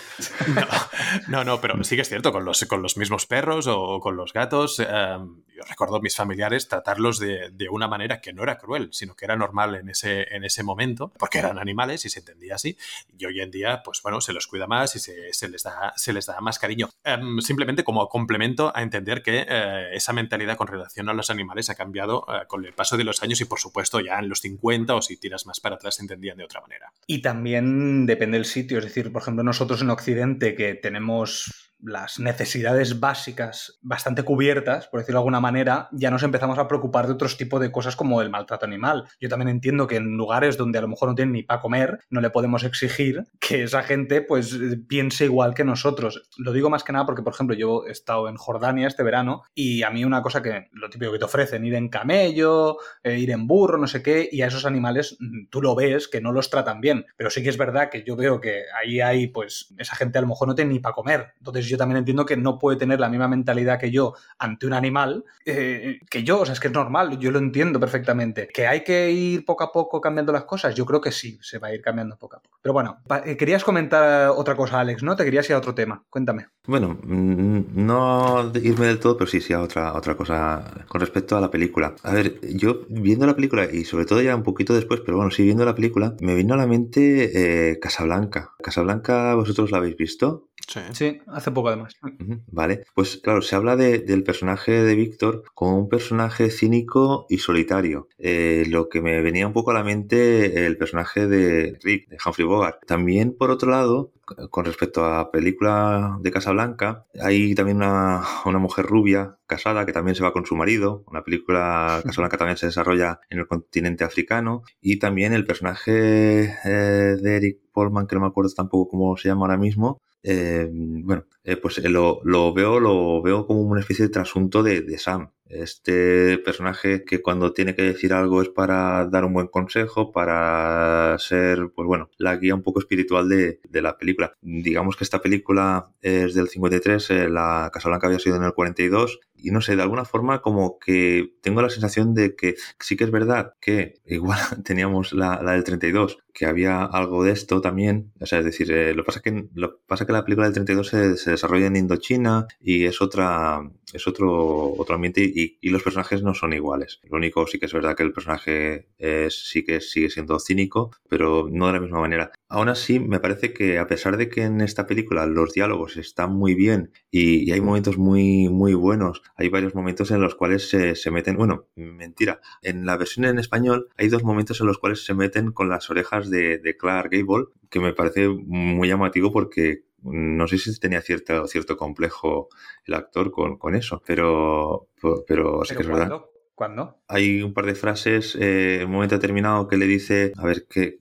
No, no, pero sí que es cierto, con los, mismos perros o con los gatos, em, yo recuerdo mis familiares tratarlos de, de, una manera que no era cruel, sino que era normal en ese, en ese momento, porque eran animales y se entendía así. Y hoy en día, pues bueno, se los cuida más y se, se les, da, se les da más cariño. Em, simplemente como complemento a entender que eh, esa mentalidad con relación a los animales ha cambiado eh, con el paso de los años y por supuesto ya en los 50 o si tiras más para atrás se entendían de otra manera. Y también depende del sitio, es decir, por ejemplo, nosotros en Occidente que tenemos las necesidades básicas bastante cubiertas, por decirlo de alguna manera, ya nos empezamos a preocupar de otros tipos de cosas como el maltrato animal. Yo también entiendo que en lugares donde a lo mejor no tienen ni para comer, no le podemos exigir que esa gente pues piense igual que nosotros. Lo digo más que nada porque, por ejemplo, yo he estado en Jordania este verano y a mí una cosa que lo típico que te ofrecen, ir en camello, eh, ir en burro, no sé qué, y a esos animales mm, tú lo ves que no los tratan bien. Pero sí que es verdad que yo veo que ahí hay, pues, esa gente a lo mejor no tiene ni para comer. Entonces yo también entiendo que no puede tener la misma mentalidad que yo ante un animal eh, que yo, o sea, es que es normal, yo lo entiendo perfectamente. ¿Que hay que ir poco a poco cambiando las cosas? Yo creo que sí, se va a ir cambiando poco a poco. Pero bueno, eh, querías comentar otra cosa, Alex, ¿no? Te querías ir a otro tema, cuéntame. Bueno, mm, no irme del todo, pero sí, sí a otra, otra cosa con respecto a la película. A ver, yo viendo la película, y sobre todo ya un poquito después, pero bueno, sí viendo la película, me vino a la mente eh, Casablanca. Casablanca, ¿vosotros la habéis visto? Sí. hace poco además. [laughs] Vale, pues claro, se habla del personaje de Víctor como un personaje cínico y solitario. Eh, lo que me venía un poco a la mente el personaje de Rick, de Humphrey Bogart. También, por otro lado, con respecto a la película de Casablanca, hay también una, mujer rubia casada que también se va con su marido. Una película [laughs] Casablanca también se desarrolla en el continente africano. Y también el personaje eh, de Eric Polman, que no me acuerdo tampoco cómo se llama ahora mismo, eh, bueno, eh, pues eh, lo, lo, veo, lo veo como una especie de trasunto de, de, Sam. Este personaje que cuando tiene que decir algo es para dar un buen consejo, para ser, pues bueno, la guía un poco espiritual de, de la película. Digamos que esta película es del 53, la Casa Blanca había sido en el 42, y no sé, de alguna forma como que tengo la sensación de que sí que es verdad que [laughs] igual teníamos la, la del 32 que había algo de esto también. O sea, es decir, eh, lo pasa que lo pasa que la película del 32 se, se desarrolla en Indochina y es otra es otro, otro ambiente y, y, los personajes no son iguales. Lo único sí que es verdad que el personaje es, sí que sigue siendo cínico, pero no de la misma manera. Aún así, me parece que a pesar de que en esta película los diálogos están muy bien y, y hay momentos muy, muy buenos, hay varios momentos en los cuales se, se, meten, bueno, mentira, en la versión en español hay dos momentos en los cuales se meten con las orejas de, de Clark Gable, que me parece muy llamativo porque no sé si tenía cierto, cierto complejo el actor con, con eso, pero, pero, pero sí que es verdad. ¿Cuándo? Hay un par de frases eh, en un momento determinado que le dice, a ver, qué,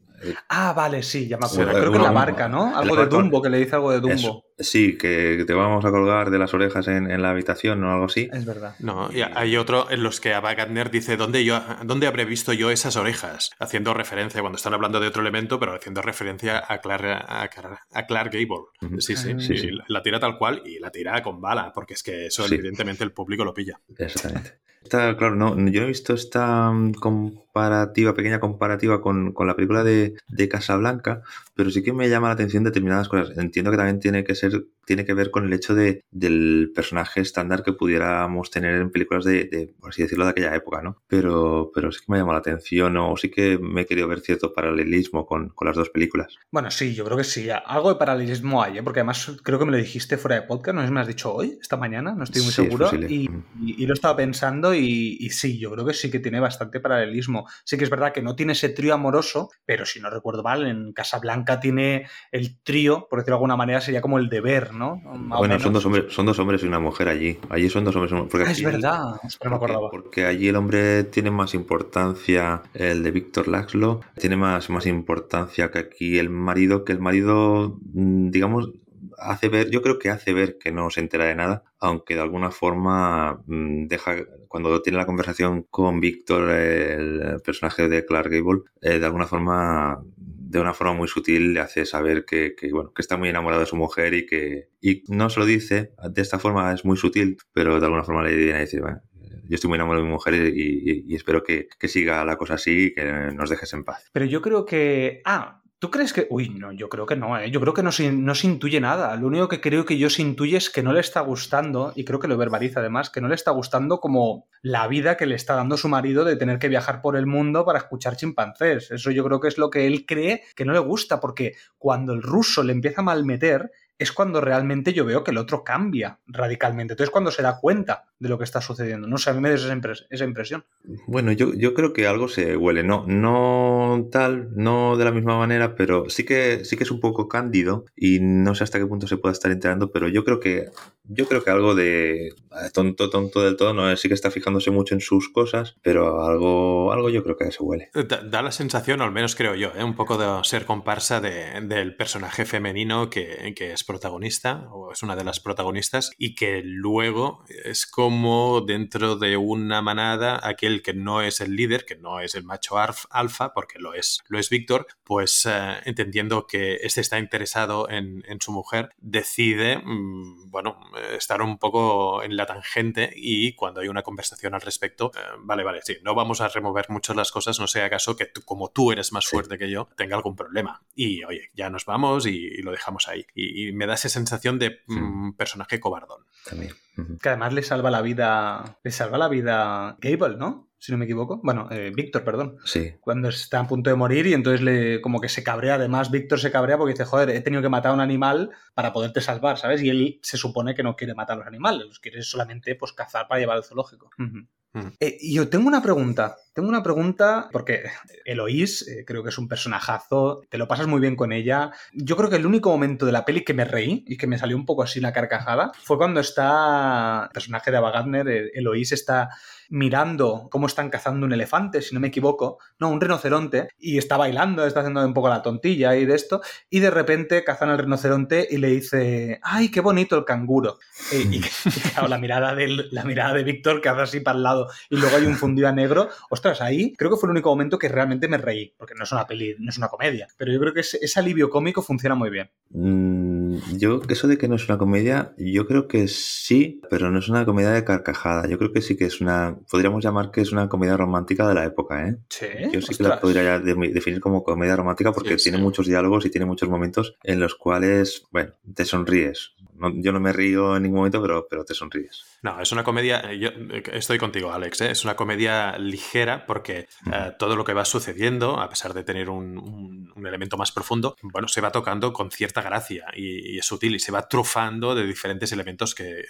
Ah, vale, sí, ya me acuerdo. Creo que en la barca, ¿no? Algo de Dumbo, que le dice algo de Dumbo. Eso. Sí, que te vamos a colgar de las orejas en, en, la habitación o algo así. Es verdad. No, y hay otro en los que Ava Gardner dice, ¿dónde, yo, ¿dónde habré visto yo esas orejas? Haciendo referencia, cuando están hablando de otro elemento, pero haciendo referencia a Clark, a, a Clark Gable. Uh -huh. Sí, sí, sí, sí, La tira tal cual y la tira con bala, porque es que eso evidentemente el público lo pilla. Exactamente. Está, claro, no, yo no he visto esta comparativa, pequeña comparativa con, con la película de, de Casablanca, pero sí que me llama la atención determinadas cosas. Entiendo que también tiene que ser, tiene que ver con el hecho de, del personaje estándar que pudiéramos tener en películas de, de, por así decirlo, de aquella época, ¿no? Pero, pero sí que me llama la atención, o sí que me he querido ver cierto paralelismo con, con las dos películas. Bueno, sí, yo creo que sí. Algo de paralelismo hay, ¿eh? porque además creo que me lo dijiste fuera de podcast, no si me has dicho hoy, esta mañana, no estoy muy Sí, es seguro. Y, Mm. y- y lo estaba pensando y, y sí, yo creo que sí que tiene bastante paralelismo. Sí que es verdad que no tiene ese trío amoroso, pero si no recuerdo mal, en Casablanca tiene el trío, por decirlo de alguna manera, sería como el deber, ¿no? Más Bueno, son dos, hombres, son dos hombres y una mujer allí. Allí son dos hombres y una mujer. Ah, es verdad, no me acordaba. Porque, porque allí el hombre tiene más importancia, el de Víctor Laxlo, tiene más, más importancia que aquí el marido, que el marido, mm, digamos, hace ver, yo creo que hace ver que no se entera de nada, aunque de alguna forma mm, deja, cuando tiene la conversación con Víctor, el personaje de Clark Gable, eh, de alguna forma, de una forma muy sutil le hace saber que, bueno, que está muy enamorado de su mujer y que, y no se lo dice, de esta forma es muy sutil, pero de alguna forma le viene a decir, bueno, yo estoy muy enamorado de mi mujer y, y- y espero que, que siga la cosa así y que nos dejes en paz. Pero yo creo que. Ah, ¿tú crees que.? Uy, no, yo creo que no, ¿eh? Yo creo que no se, no intuye nada. Lo único que creo que yo se intuye es que no le está gustando, y creo que lo verbaliza además, que no le está gustando como la vida que le está dando su marido de tener que viajar por el mundo para escuchar chimpancés. Eso yo creo que es lo que él cree que no le gusta, porque cuando el ruso le empieza a malmeter. Es cuando realmente yo veo que el otro cambia radicalmente. Entonces, cuando se da cuenta de lo que está sucediendo. No sé, a mí me da esa, impres- esa impresión. Bueno, yo, yo creo que algo se huele, no, no tal, no de la misma manera, pero sí que, sí que es un poco cándido y no sé hasta qué punto se pueda estar enterando, pero yo creo que, yo creo que algo de eh, tonto, tonto del todo, no, sí que está fijándose mucho en sus cosas, pero algo, algo yo creo que se huele. Da, da la sensación, o al menos creo yo, ¿eh? un poco de ser comparsa de- del personaje femenino que, que es protagonista, o es una de las protagonistas, y que luego es como dentro de una manada, aquel que no es el líder, que no es el macho alfa, porque lo es, lo es Víctor, pues eh, entendiendo que este está interesado en, en su mujer, decide, mm, bueno, estar un poco en la tangente y cuando hay una conversación al respecto, eh, vale, vale, sí, no vamos a remover mucho las cosas, no sea caso que tú- como tú eres más Sí. fuerte que yo, tenga algún problema. Y oye, ya nos vamos y, y lo dejamos ahí. Y, y me da esa sensación de mm, personaje cobardón. También. Que además le salva la vida. Le salva la vida Gable, ¿no? Si no me equivoco. Bueno, eh, Víctor, perdón. Sí, Cuando está a punto de morir y entonces le como que se cabrea. Además, Víctor se cabrea porque dice, joder, he tenido que matar a un animal para poderte salvar, ¿sabes? Y él se supone que no quiere matar a los animales, los quiere solamente pues cazar para llevar al zoológico. Ujú. Eh, yo tengo una pregunta. Tengo una pregunta porque Eloís eh, creo que es un personajazo, te lo pasas muy bien con ella. Yo creo que el único momento de la peli que me reí y que me salió un poco así una carcajada fue cuando está el personaje de Ava Gardner, eh, Eloís, está mirando cómo están cazando un elefante, si no me equivoco, no, un rinoceronte, y está bailando, está haciendo un poco la tontilla y de esto, y de repente cazan al rinoceronte y le dice, ¡ay, qué bonito el canguro! Y, y [laughs] claro, la mirada, del, la mirada de Víctor que hace así para el lado y luego hay un fundido a negro, ostras, ahí creo que fue el único momento que realmente me reí, porque no es una peli, no es una comedia, pero yo creo que ese, ese alivio cómico funciona muy bien. Mm, Mm, yo, eso de que no es una comedia, yo creo que sí, pero no es una comedia de carcajada. Yo creo que sí que es una, podríamos llamar que es una comedia romántica de la época, ¿eh? Sí. Yo sí que la podría de- definir como comedia romántica porque Sí, tiene sí. muchos diálogos y tiene muchos momentos en los cuales, bueno, te sonríes. No- yo no me río en ningún momento, pero, pero te sonríes. No, es una comedia. Yo estoy contigo, Alex. ¿eh? Es una comedia ligera porque eh, todo lo que va sucediendo, a pesar de tener un, un- un elemento más profundo, bueno, se va tocando con cierta gracia y, y es sutil y se va trufando de diferentes elementos que, eh,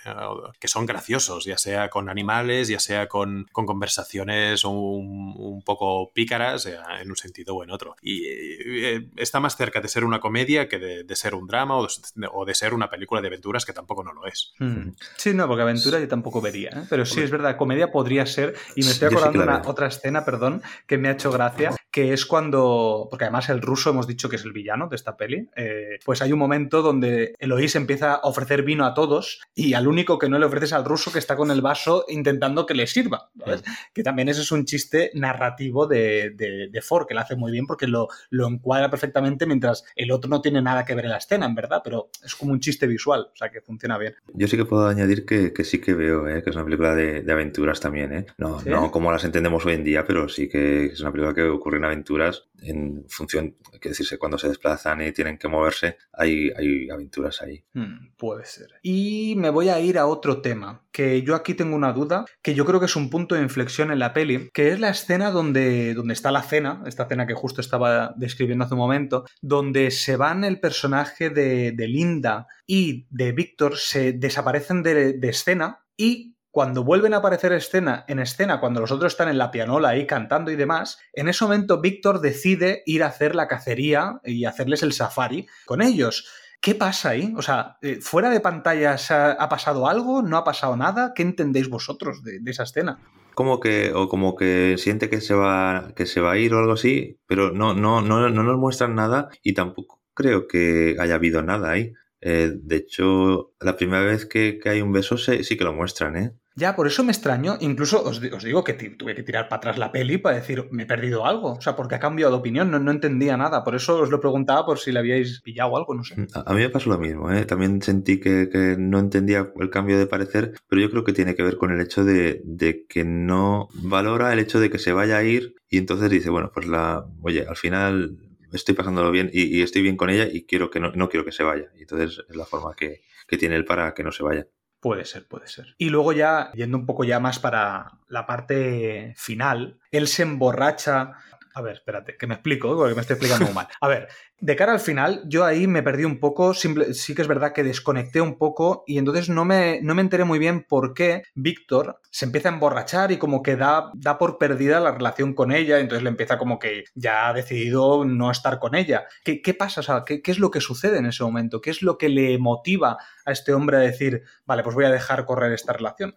que son graciosos, ya sea con animales, ya sea con, con conversaciones un, un poco pícaras eh, en un sentido o en otro. Y eh, está más cerca de ser una comedia que de, de ser un drama o de, o de ser una película de aventuras que tampoco no lo es. Mm. Sí, no, porque aventura yo tampoco vería, ¿eh? pero sí es verdad, comedia podría ser, y me estoy acordando de una otra escena, perdón, que me ha hecho gracia, que es cuando, porque además el ruso hemos dicho que es el villano de esta peli, eh, pues hay un momento donde Eloís empieza a ofrecer vino a todos y al único que no le ofrece es al ruso que está con el vaso intentando que le sirva, ¿sabes? Que también ese es un chiste narrativo de, de, de Ford, que lo hace muy bien porque lo, lo encuadra perfectamente mientras el otro no tiene nada que ver en la escena, en verdad, pero es como un chiste visual, o sea que funciona bien. Yo sí que puedo añadir que, que sí que veo ¿eh? que es una película de, de aventuras también. ¿eh? No, ¿Sí? no como las entendemos hoy en día, pero sí que es una película que ocurre en aventuras en función, hay que decirse, cuando se desplazan y tienen que moverse, hay, hay aventuras ahí. Hmm, puede ser. Y me voy a ir a otro tema, que yo aquí tengo una duda, que yo creo que es un punto de inflexión en la peli, que es la escena donde, donde está la cena, esta cena que justo estaba describiendo hace un momento, donde se van el personaje de, de Linda y de Víctor, se desaparecen de, de escena y cuando vuelven a aparecer escena, en escena, cuando los otros están en la pianola ahí cantando y demás, en ese momento Víctor decide ir a hacer la cacería y hacerles el safari con ellos. ¿Qué pasa ahí? O sea, eh, ¿fuera de pantallas ha, pasado algo? ¿No ha pasado nada? ¿Qué entendéis vosotros de, de esa escena? Como que, o como que siente que se va, que se va a ir o algo así, pero no, no, no, no nos muestran nada y tampoco creo que haya habido nada ahí. Eh, de hecho, la primera vez que, que hay un beso se- sí que lo muestran, ¿eh? Ya, por eso me extraño. Incluso os, os digo que tuve que tirar para atrás la peli para decir, me he perdido algo. O sea, porque ha cambiado de opinión, no, no entendía nada. Por eso os lo preguntaba por si le habíais pillado algo, no sé. A a mí me pasó lo mismo, ¿eh? También sentí que, que no entendía el cambio de parecer, pero yo creo que tiene que ver con el hecho de, de que no valora el hecho de que se vaya a ir y entonces dice, bueno, pues la, oye, al final estoy pasándolo bien y, y estoy bien con ella y quiero que no, no quiero que se vaya. Y entonces es la forma que, que tiene él para que no se vaya. Puede ser, puede ser. Y luego ya, yendo un poco ya más para la parte final, él se emborracha. A ver, espérate, que me explico, porque me estoy explicando muy mal. A ver, de cara al final, yo ahí me perdí un poco, simple- sí que es verdad que desconecté un poco y entonces no me, no me enteré muy bien por qué Víctor se empieza a emborrachar y como que da, da por perdida la relación con ella, entonces le empieza como que ya ha decidido no estar con ella. ¿Qué, qué pasa? O sea, ¿qué, ¿qué es lo que sucede en ese momento? ¿Qué es lo que le motiva a este hombre a decir, vale, pues voy a dejar correr esta relación?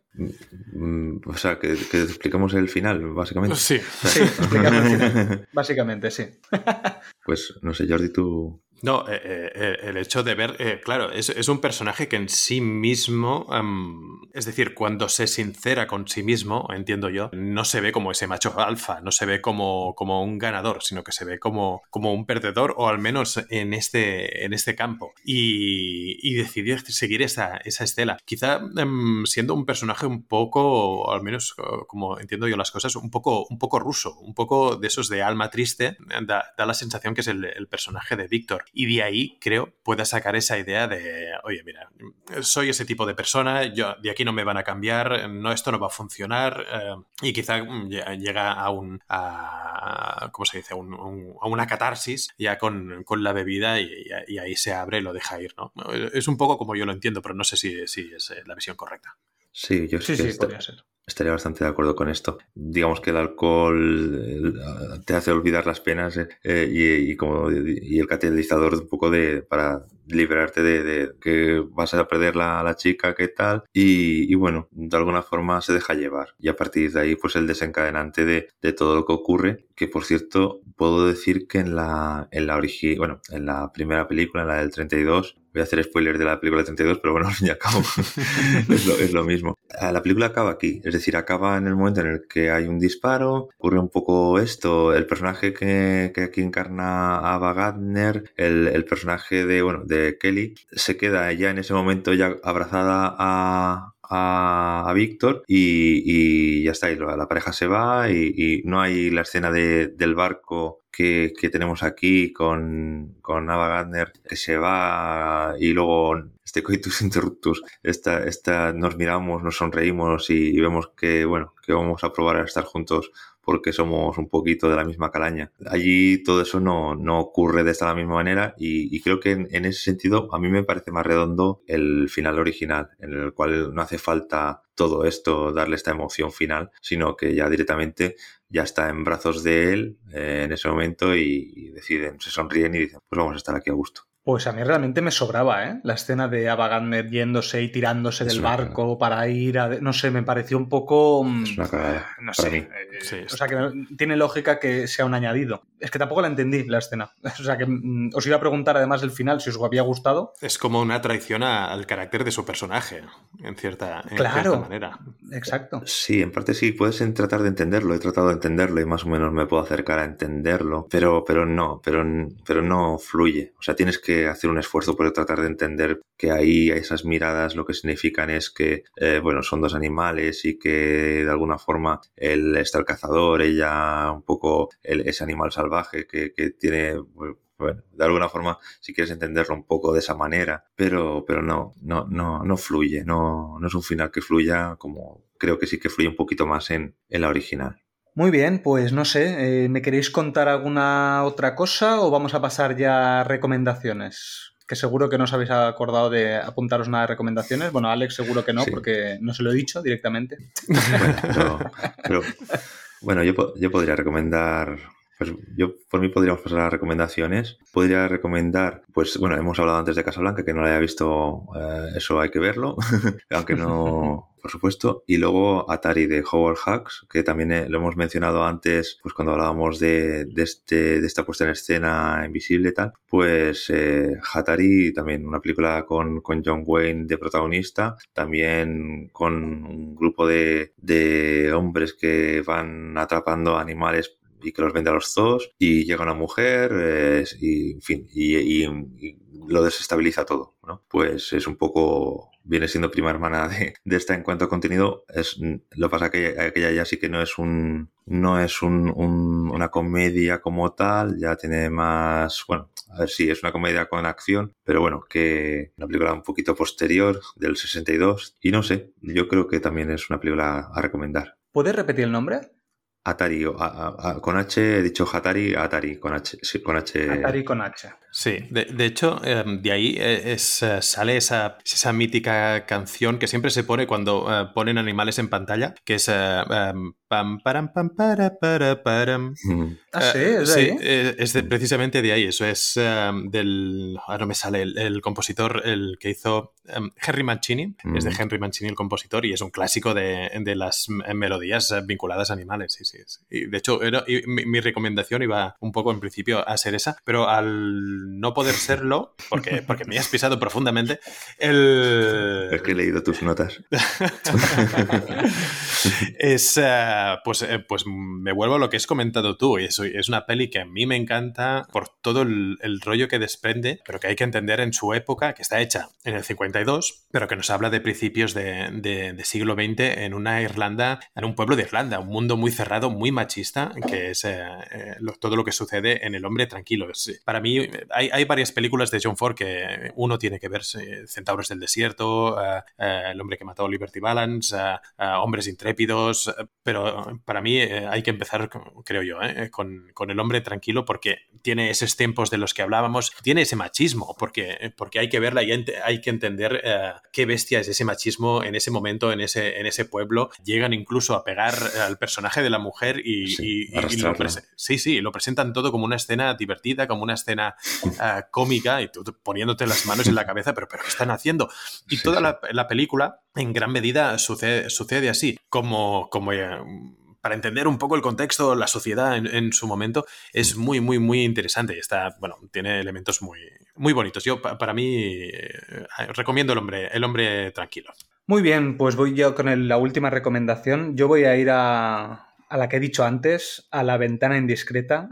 Mm, O sea, que, que expliquemos el final, básicamente. Sí. Sí, explícame el final. Básicamente, sí. [laughs] Pues no sé, Jordi, tú. No, eh, eh, el hecho de ver, eh, claro, es, un personaje que en sí mismo, em, es decir, cuando se sincera con sí mismo, entiendo yo, no se ve como ese macho alfa, no se ve como, como un ganador, sino que se ve como, como un perdedor, o al menos en este, en este campo. Y, decidió seguir esa, esa estela. Quizá em, siendo un personaje un poco, al menos eh, como entiendo yo las cosas, un poco, un poco ruso, un poco de esos de alma triste, da, da la sensación que es el, el personaje de Víctor. Y de ahí, creo, pueda sacar esa idea de, oye, mira, soy ese tipo de persona, yo de aquí no me van a cambiar, no, esto no va a funcionar, eh, y quizá mm, lle- llega a un, a, ¿cómo se dice? Un- un- a una catarsis ya con, con la bebida y, ahí se abre y lo deja ir, ¿no? Es un poco como yo lo entiendo, pero no sé si, si es eh, la visión correcta. Sí, yo Sí, sí, podría ser. Estaría bastante de acuerdo con esto. Digamos que el alcohol te hace olvidar las penas eh, eh, y, y como, y el catalizador un poco de para liberarte de, de que vas a perder la, la chica, qué tal, y, y bueno, de alguna forma se deja llevar. Y a partir de ahí, pues el desencadenante de, de todo lo que ocurre, que por cierto, puedo decir que en la, en la origi bueno, en la primera película, en la del 32, voy a hacer spoiler de la película del 32, pero bueno, al fin y al cabo es, lo, es lo mismo. Ah, La película acaba aquí, es decir, acaba en el momento en el que hay un disparo, ocurre un poco esto, el personaje que, que aquí encarna a Ava Gardner, el, el personaje de, bueno, de eh, Kelly, se queda ya en ese momento ya abrazada a, a, Víctor y, ya está, y la, pareja se va y, no hay la escena del barco que, tenemos aquí con, con Ava Gardner que se va y luego este coitus interruptus, esta, esta, nos miramos, nos sonreímos y, vemos que, bueno, que vamos a probar a estar juntos porque somos un poquito de la misma calaña. Allí todo eso no, no ocurre de esta misma manera y, creo que en, ese sentido a mí me parece más redondo el final original, en el cual no hace falta todo esto, darle esta emoción final, sino que ya directamente ya está en brazos de él eh, en ese momento y deciden, se sonríen y dicen, pues vamos a estar aquí a gusto. Pues a mí realmente me sobraba, ¿eh? La escena de Ava Gardner yéndose y tirándose del barco para ir a... No sé, me pareció un poco... Mm, es una cagada. No sé. Eh, o sea, que tiene lógica que sea un añadido. Es que tampoco la entendí, la escena. [laughs] O sea, que mm, os iba a preguntar además del final si os había gustado. Es como una traición al carácter de su personaje, en cierta, en cierta manera. Exacto. Sí, en parte sí, puedes tratar de entenderlo. He tratado de entenderlo y más o menos me puedo acercar a entenderlo. Pero, pero no, pero, pero no fluye. O sea, tienes que hacer un esfuerzo por tratar de entender que ahí esas miradas lo que significan es que, eh, bueno, son dos animales y que de alguna forma él está el cazador, ella un poco ese animal salvaje que, tiene, bueno, de alguna forma, si quieres entenderlo un poco de esa manera, pero, pero no, no, no, no fluye, no, no es un final que fluya como creo que sí que fluye un poquito más en, en la original. Muy bien, pues no sé, eh, ¿me queréis contar alguna otra cosa o vamos a pasar ya a recomendaciones? Que seguro que no os habéis acordado de apuntaros nada de recomendaciones. Bueno, Alex seguro que no, porque no se lo he dicho directamente. Bueno, yo, yo podría recomendar pues yo por mí podríamos pasar a las recomendaciones. Podría recomendar, pues bueno, hemos hablado antes de Casablanca, que no la haya visto, eh, eso hay que verlo, [laughs] aunque no, por supuesto. Y luego Atari de Howard Hawks, que también eh, lo hemos mencionado antes, pues cuando hablábamos de, este, de esta puesta en escena invisible y tal. Pues eh, Hatari, también una película con, con, John Wayne de protagonista, también con un grupo de, de hombres que van atrapando animales y que los vende a los zoos y llega una mujer eh, y, en fin, y, lo desestabiliza todo, ¿no? Pues es un poco viene siendo prima hermana de, esta en cuanto a contenido. Es, lo pasa que aquella ya sí que no es un no es un, una comedia como tal, ya tiene más, bueno, a ver si es una comedia con acción, pero bueno, que una película un poquito posterior del 62 y no sé, yo creo que también es una película a recomendar. ¿Puedes repetir el nombre? Atari, con H he dicho Hatari, Atari, con H. con H. Atari con H. Sí, de, hecho, em, de ahí eh, es, eh, sale esa, esa, mítica canción que siempre se pone cuando eh, ponen animales en pantalla, que es em, pam, param, pam, para, para, param. Ah, sí, es de es precisamente de ahí. Eso es em, del. Ahora me sale el, compositor, el que hizo Henry Mancini. Es de Henry Mancini el compositor y es un clásico de, de las melodías vinculadas a animales. Sí, sí. Y de hecho, era, mi, mi recomendación iba un poco en principio a ser esa, pero al no poder serlo, porque, porque me has pisado profundamente, el... Es que he leído tus notas. [laughs] es, eh, pues, eh, pues me vuelvo a lo que has comentado tú, y es, es una peli que a mí me encanta por todo el, rollo que desprende, pero que hay que entender en su época, que está hecha en el 52, pero que nos habla de principios de, de, siglo XX en una Irlanda, en un pueblo de Irlanda, un mundo muy cerrado, muy machista, que es eh, todo lo que sucede en el hombre tranquilo. para mí hay, varias películas de John Ford que uno tiene que ver, Centauros del Desierto, eh, eh, El hombre que mató a Liberty Balance, eh, Hombres Intrépidos, pero para mí hay que empezar, creo yo, con, El hombre tranquilo porque tiene esos tiempos de los que hablábamos, tiene ese machismo, porque, porque hay que verla y hay que entender qué bestia es ese machismo en ese momento, en ese, en ese pueblo. Llegan incluso a pegar al personaje de la mujer y, sí, lo, sí, sí, lo presentan todo como una escena divertida, como una escena eh, [laughs] cómica y tú poniéndote las manos en la cabeza, pero, pero ¿qué están haciendo? Y toda la, película en gran medida sucede, sucede así, como, como eh, para entender un poco el contexto, la sociedad en, su momento, es muy, muy, muy interesante. Está, bueno, tiene elementos muy, muy bonitos. Yo, para mí, eh, recomiendo el hombre, el hombre tranquilo. Muy bien, pues voy yo con la última recomendación. Yo voy a ir a, a la que he dicho antes, a la ventana indiscreta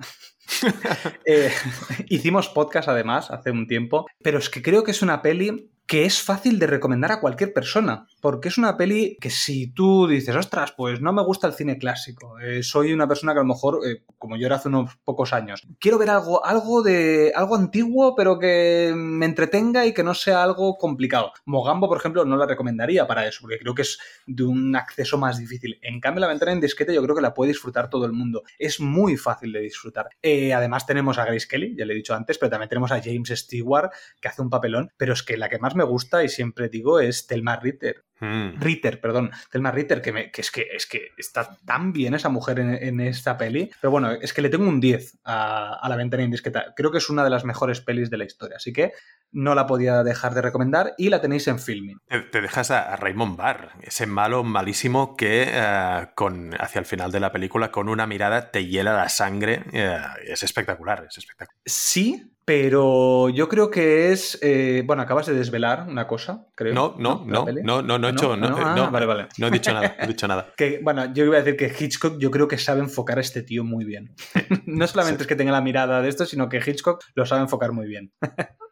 [laughs] Eh, [laughs] hicimos podcast además hace un tiempo, pero es que creo que es una peli que es fácil de recomendar a cualquier persona, porque es una peli que si tú dices, ostras, pues no me gusta el cine clásico, eh, soy una persona que a lo mejor, eh, como yo era hace unos pocos años, quiero ver algo, algo de algo antiguo, pero que me entretenga y que no sea algo complicado. Mogambo, por ejemplo, no la recomendaría para eso, porque creo que es de un acceso más difícil. En cambio, la ventana en disquete yo creo que la puede disfrutar todo el mundo. Es muy fácil de disfrutar. Eh, además tenemos a Grace Kelly, ya le he dicho antes, pero también tenemos a James Stewart, que hace un papelón, pero es que la que más me gusta y siempre digo es Thelma Ritter. Mm. Ritter, perdón, Thelma Ritter, que, me- que es que es que está tan bien esa mujer en, en esta peli. Pero bueno, es que le tengo un 10 a, a la ventana indiscreta. Creo que es una de las mejores pelis de la historia, así que no la podía dejar de recomendar y la tenéis en filming. Te, dejas a, a Raymond Barr, ese malo malísimo que eh, con, hacia el final de la película con una mirada te hiela la sangre. eh, es espectacular, es espectacular. Sí, pero yo creo que es. eh, bueno, acabas de desvelar una cosa, creo. No, no, ¿La no, peli? no, no, no he hecho, no, no, eh, ah, no, vale, vale. no he dicho nada, no he dicho nada. [laughs] Que, bueno, yo iba a decir que Hitchcock yo creo que sabe enfocar a este tío muy bien. [laughs] no solamente es que tenga la mirada de esto, sino que Hitchcock lo sabe enfocar muy bien. [laughs]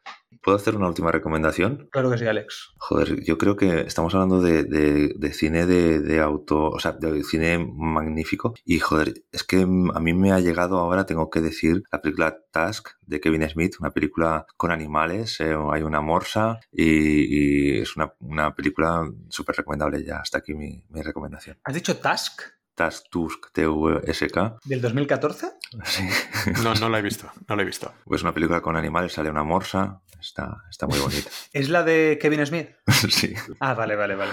¿Puedo hacer una última recomendación? Claro que sí, Alex. Joder, yo creo que estamos hablando de, de- de cine de, de auto, o sea, de cine magnífico. Y joder, es que a mí me ha llegado ahora, tengo que decir, la película Task de Kevin Smith, una película con animales, eh, hay una morsa y, y es una, una película súper recomendable ya. Hasta aquí mi, mi recomendación. ¿Has dicho Task Task, Tusk, T-U-S-K. del 2014? Sí. No, no lo he visto, no lo he visto. Pues una película con animales, sale una morsa, está, está muy bonita. [laughs] ¿Es la de Kevin Smith? [laughs] sí. Ah, vale, vale, vale.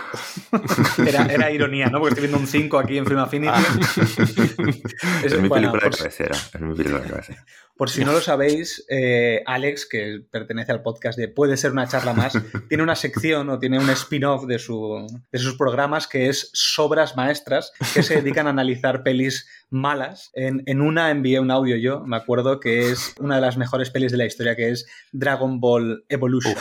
Era, era ironía, ¿no? Porque estoy viendo un 5 aquí en Film Affinity. [laughs] Es, mi bueno, película de por, cabecera. Es mi película de cabecera. por si no lo sabéis, eh, Alex, que pertenece al podcast de Puede ser una charla más, tiene una sección o tiene un spin-off de, su, de sus programas que es Sobras Maestras, que se dedican a analizar pelis malas. En, en una envié un audio yo, me acuerdo que es una de las mejores pelis de la historia, que es Dragon Ball Evolution.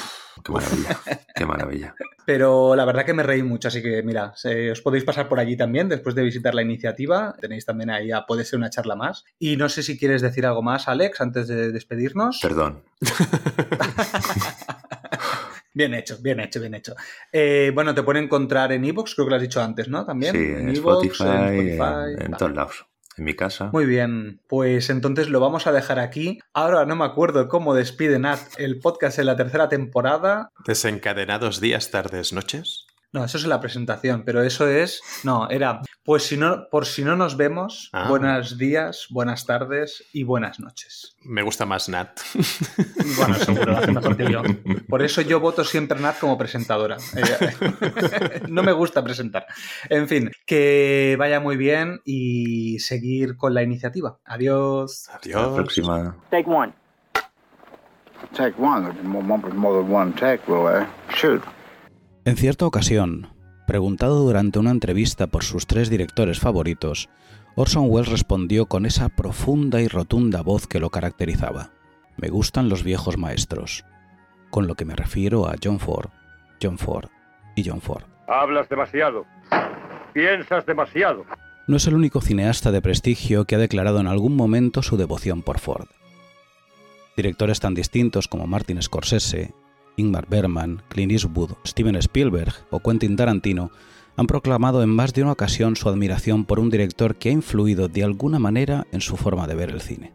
Qué maravilla. Qué maravilla. Pero la verdad que me reí mucho, así que mira, os podéis pasar por allí también después de visitar la iniciativa. Tenéis también ahí a Puede ser una charla más. Y no sé si quieres decir algo más, Alex, antes de despedirnos. Perdón. [laughs] Bien hecho, bien hecho, bien hecho. Eh, bueno, te pueden encontrar en Evox, creo que lo has dicho antes, ¿no? También. Sí, en Spotify, en, en Vale. todos lados. En mi casa. Muy bien, pues entonces lo vamos a dejar aquí. Ahora no me acuerdo cómo despide Nat el podcast en la tercera temporada. Desencadenados días, tardes, noches. No, eso es en la presentación, pero eso es. No, era. Pues si no, por si no nos vemos, Ah. buenos días, buenas tardes y buenas noches. Me gusta más Nat. Bueno, seguro, lo hace mejor que yo. Por eso yo voto siempre Nat como presentadora. Eh, [laughs] no me gusta presentar. En fin, que vaya muy bien y seguir con la iniciativa. Adiós. Hasta la Adiós. próxima. Take one. Take one. More than one take, well, uh, shoot. En cierta ocasión, preguntado durante una entrevista por sus tres directores favoritos, Orson Welles respondió con esa profunda y rotunda voz que lo caracterizaba. Me gustan los viejos maestros, con lo que me refiero a John Ford, John Ford y John Ford. Hablas demasiado. Piensas demasiado. No es el único cineasta de prestigio que ha declarado en algún momento su devoción por Ford. Directores tan distintos como Martin Scorsese, Ingmar Bergman, Clint Eastwood, Steven Spielberg o Quentin Tarantino han proclamado en más de una ocasión su admiración por un director que ha influido de alguna manera en su forma de ver el cine.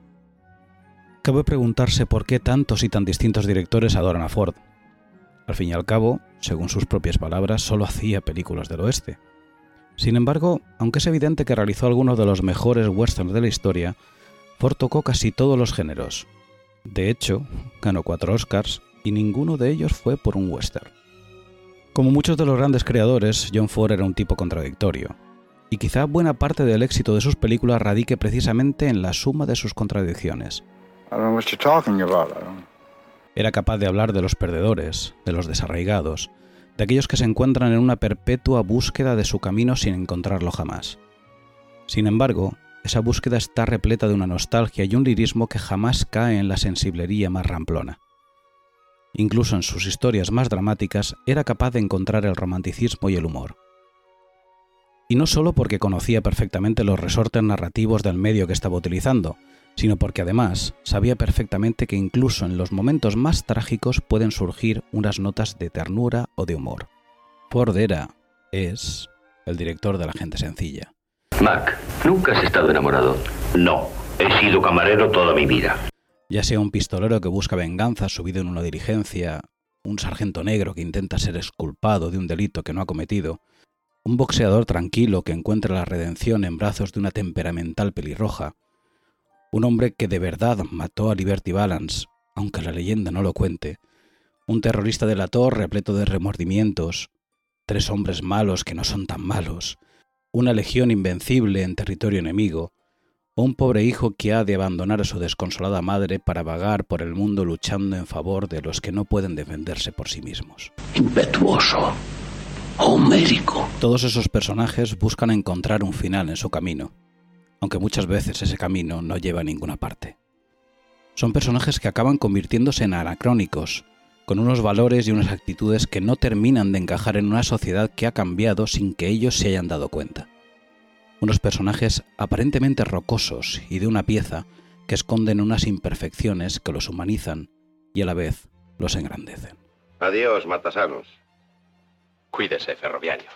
Cabe preguntarse por qué tantos y tan distintos directores adoran a Ford. Al fin y al cabo, según sus propias palabras, solo hacía películas del oeste. Sin embargo, aunque es evidente que realizó algunos de los mejores westerns de la historia, Ford tocó casi todos los géneros. De hecho, ganó cuatro Oscars y ninguno de ellos fue por un western. Como muchos de los grandes creadores, John Ford era un tipo contradictorio, y quizá buena parte del éxito de sus películas radique precisamente en la suma de sus contradicciones. Era capaz de hablar de los perdedores, de los desarraigados, de aquellos que se encuentran en una perpetua búsqueda de su camino sin encontrarlo jamás. Sin embargo, esa búsqueda está repleta de una nostalgia y un lirismo que jamás cae en la sensiblería más ramplona. Incluso en sus historias más dramáticas era capaz de encontrar el romanticismo y el humor. Y no solo porque conocía perfectamente los resortes narrativos del medio que estaba utilizando, sino porque además sabía perfectamente que incluso en los momentos más trágicos pueden surgir unas notas de ternura o de humor. Ford era, es, el director de La gente sencilla. Mac, ¿nunca has estado enamorado? No, he sido camarero toda mi vida. Ya sea un pistolero que busca venganza subido en una diligencia, un sargento negro que intenta ser exculpado de un delito que no ha cometido, un boxeador tranquilo que encuentra la redención en brazos de una temperamental pelirroja, un hombre que de verdad mató a Liberty Balance, aunque la leyenda no lo cuente, un terrorista delator repleto de remordimientos, tres hombres malos que no son tan malos, una legión invencible en territorio enemigo, o un pobre hijo que ha de abandonar a su desconsolada madre para vagar por el mundo luchando en favor de los que no pueden defenderse por sí mismos. Impetuoso. Homérico. Todos esos personajes buscan encontrar un final en su camino, aunque muchas veces ese camino no lleva a ninguna parte. Son personajes que acaban convirtiéndose en anacrónicos, con unos valores y unas actitudes que no terminan de encajar en una sociedad que ha cambiado sin que ellos se hayan dado cuenta. Unos personajes aparentemente rocosos y de una pieza que esconden unas imperfecciones que los humanizan y a la vez los engrandecen. Adiós, matasanos. Cuídese, ferroviario.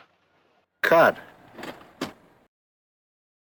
Cut.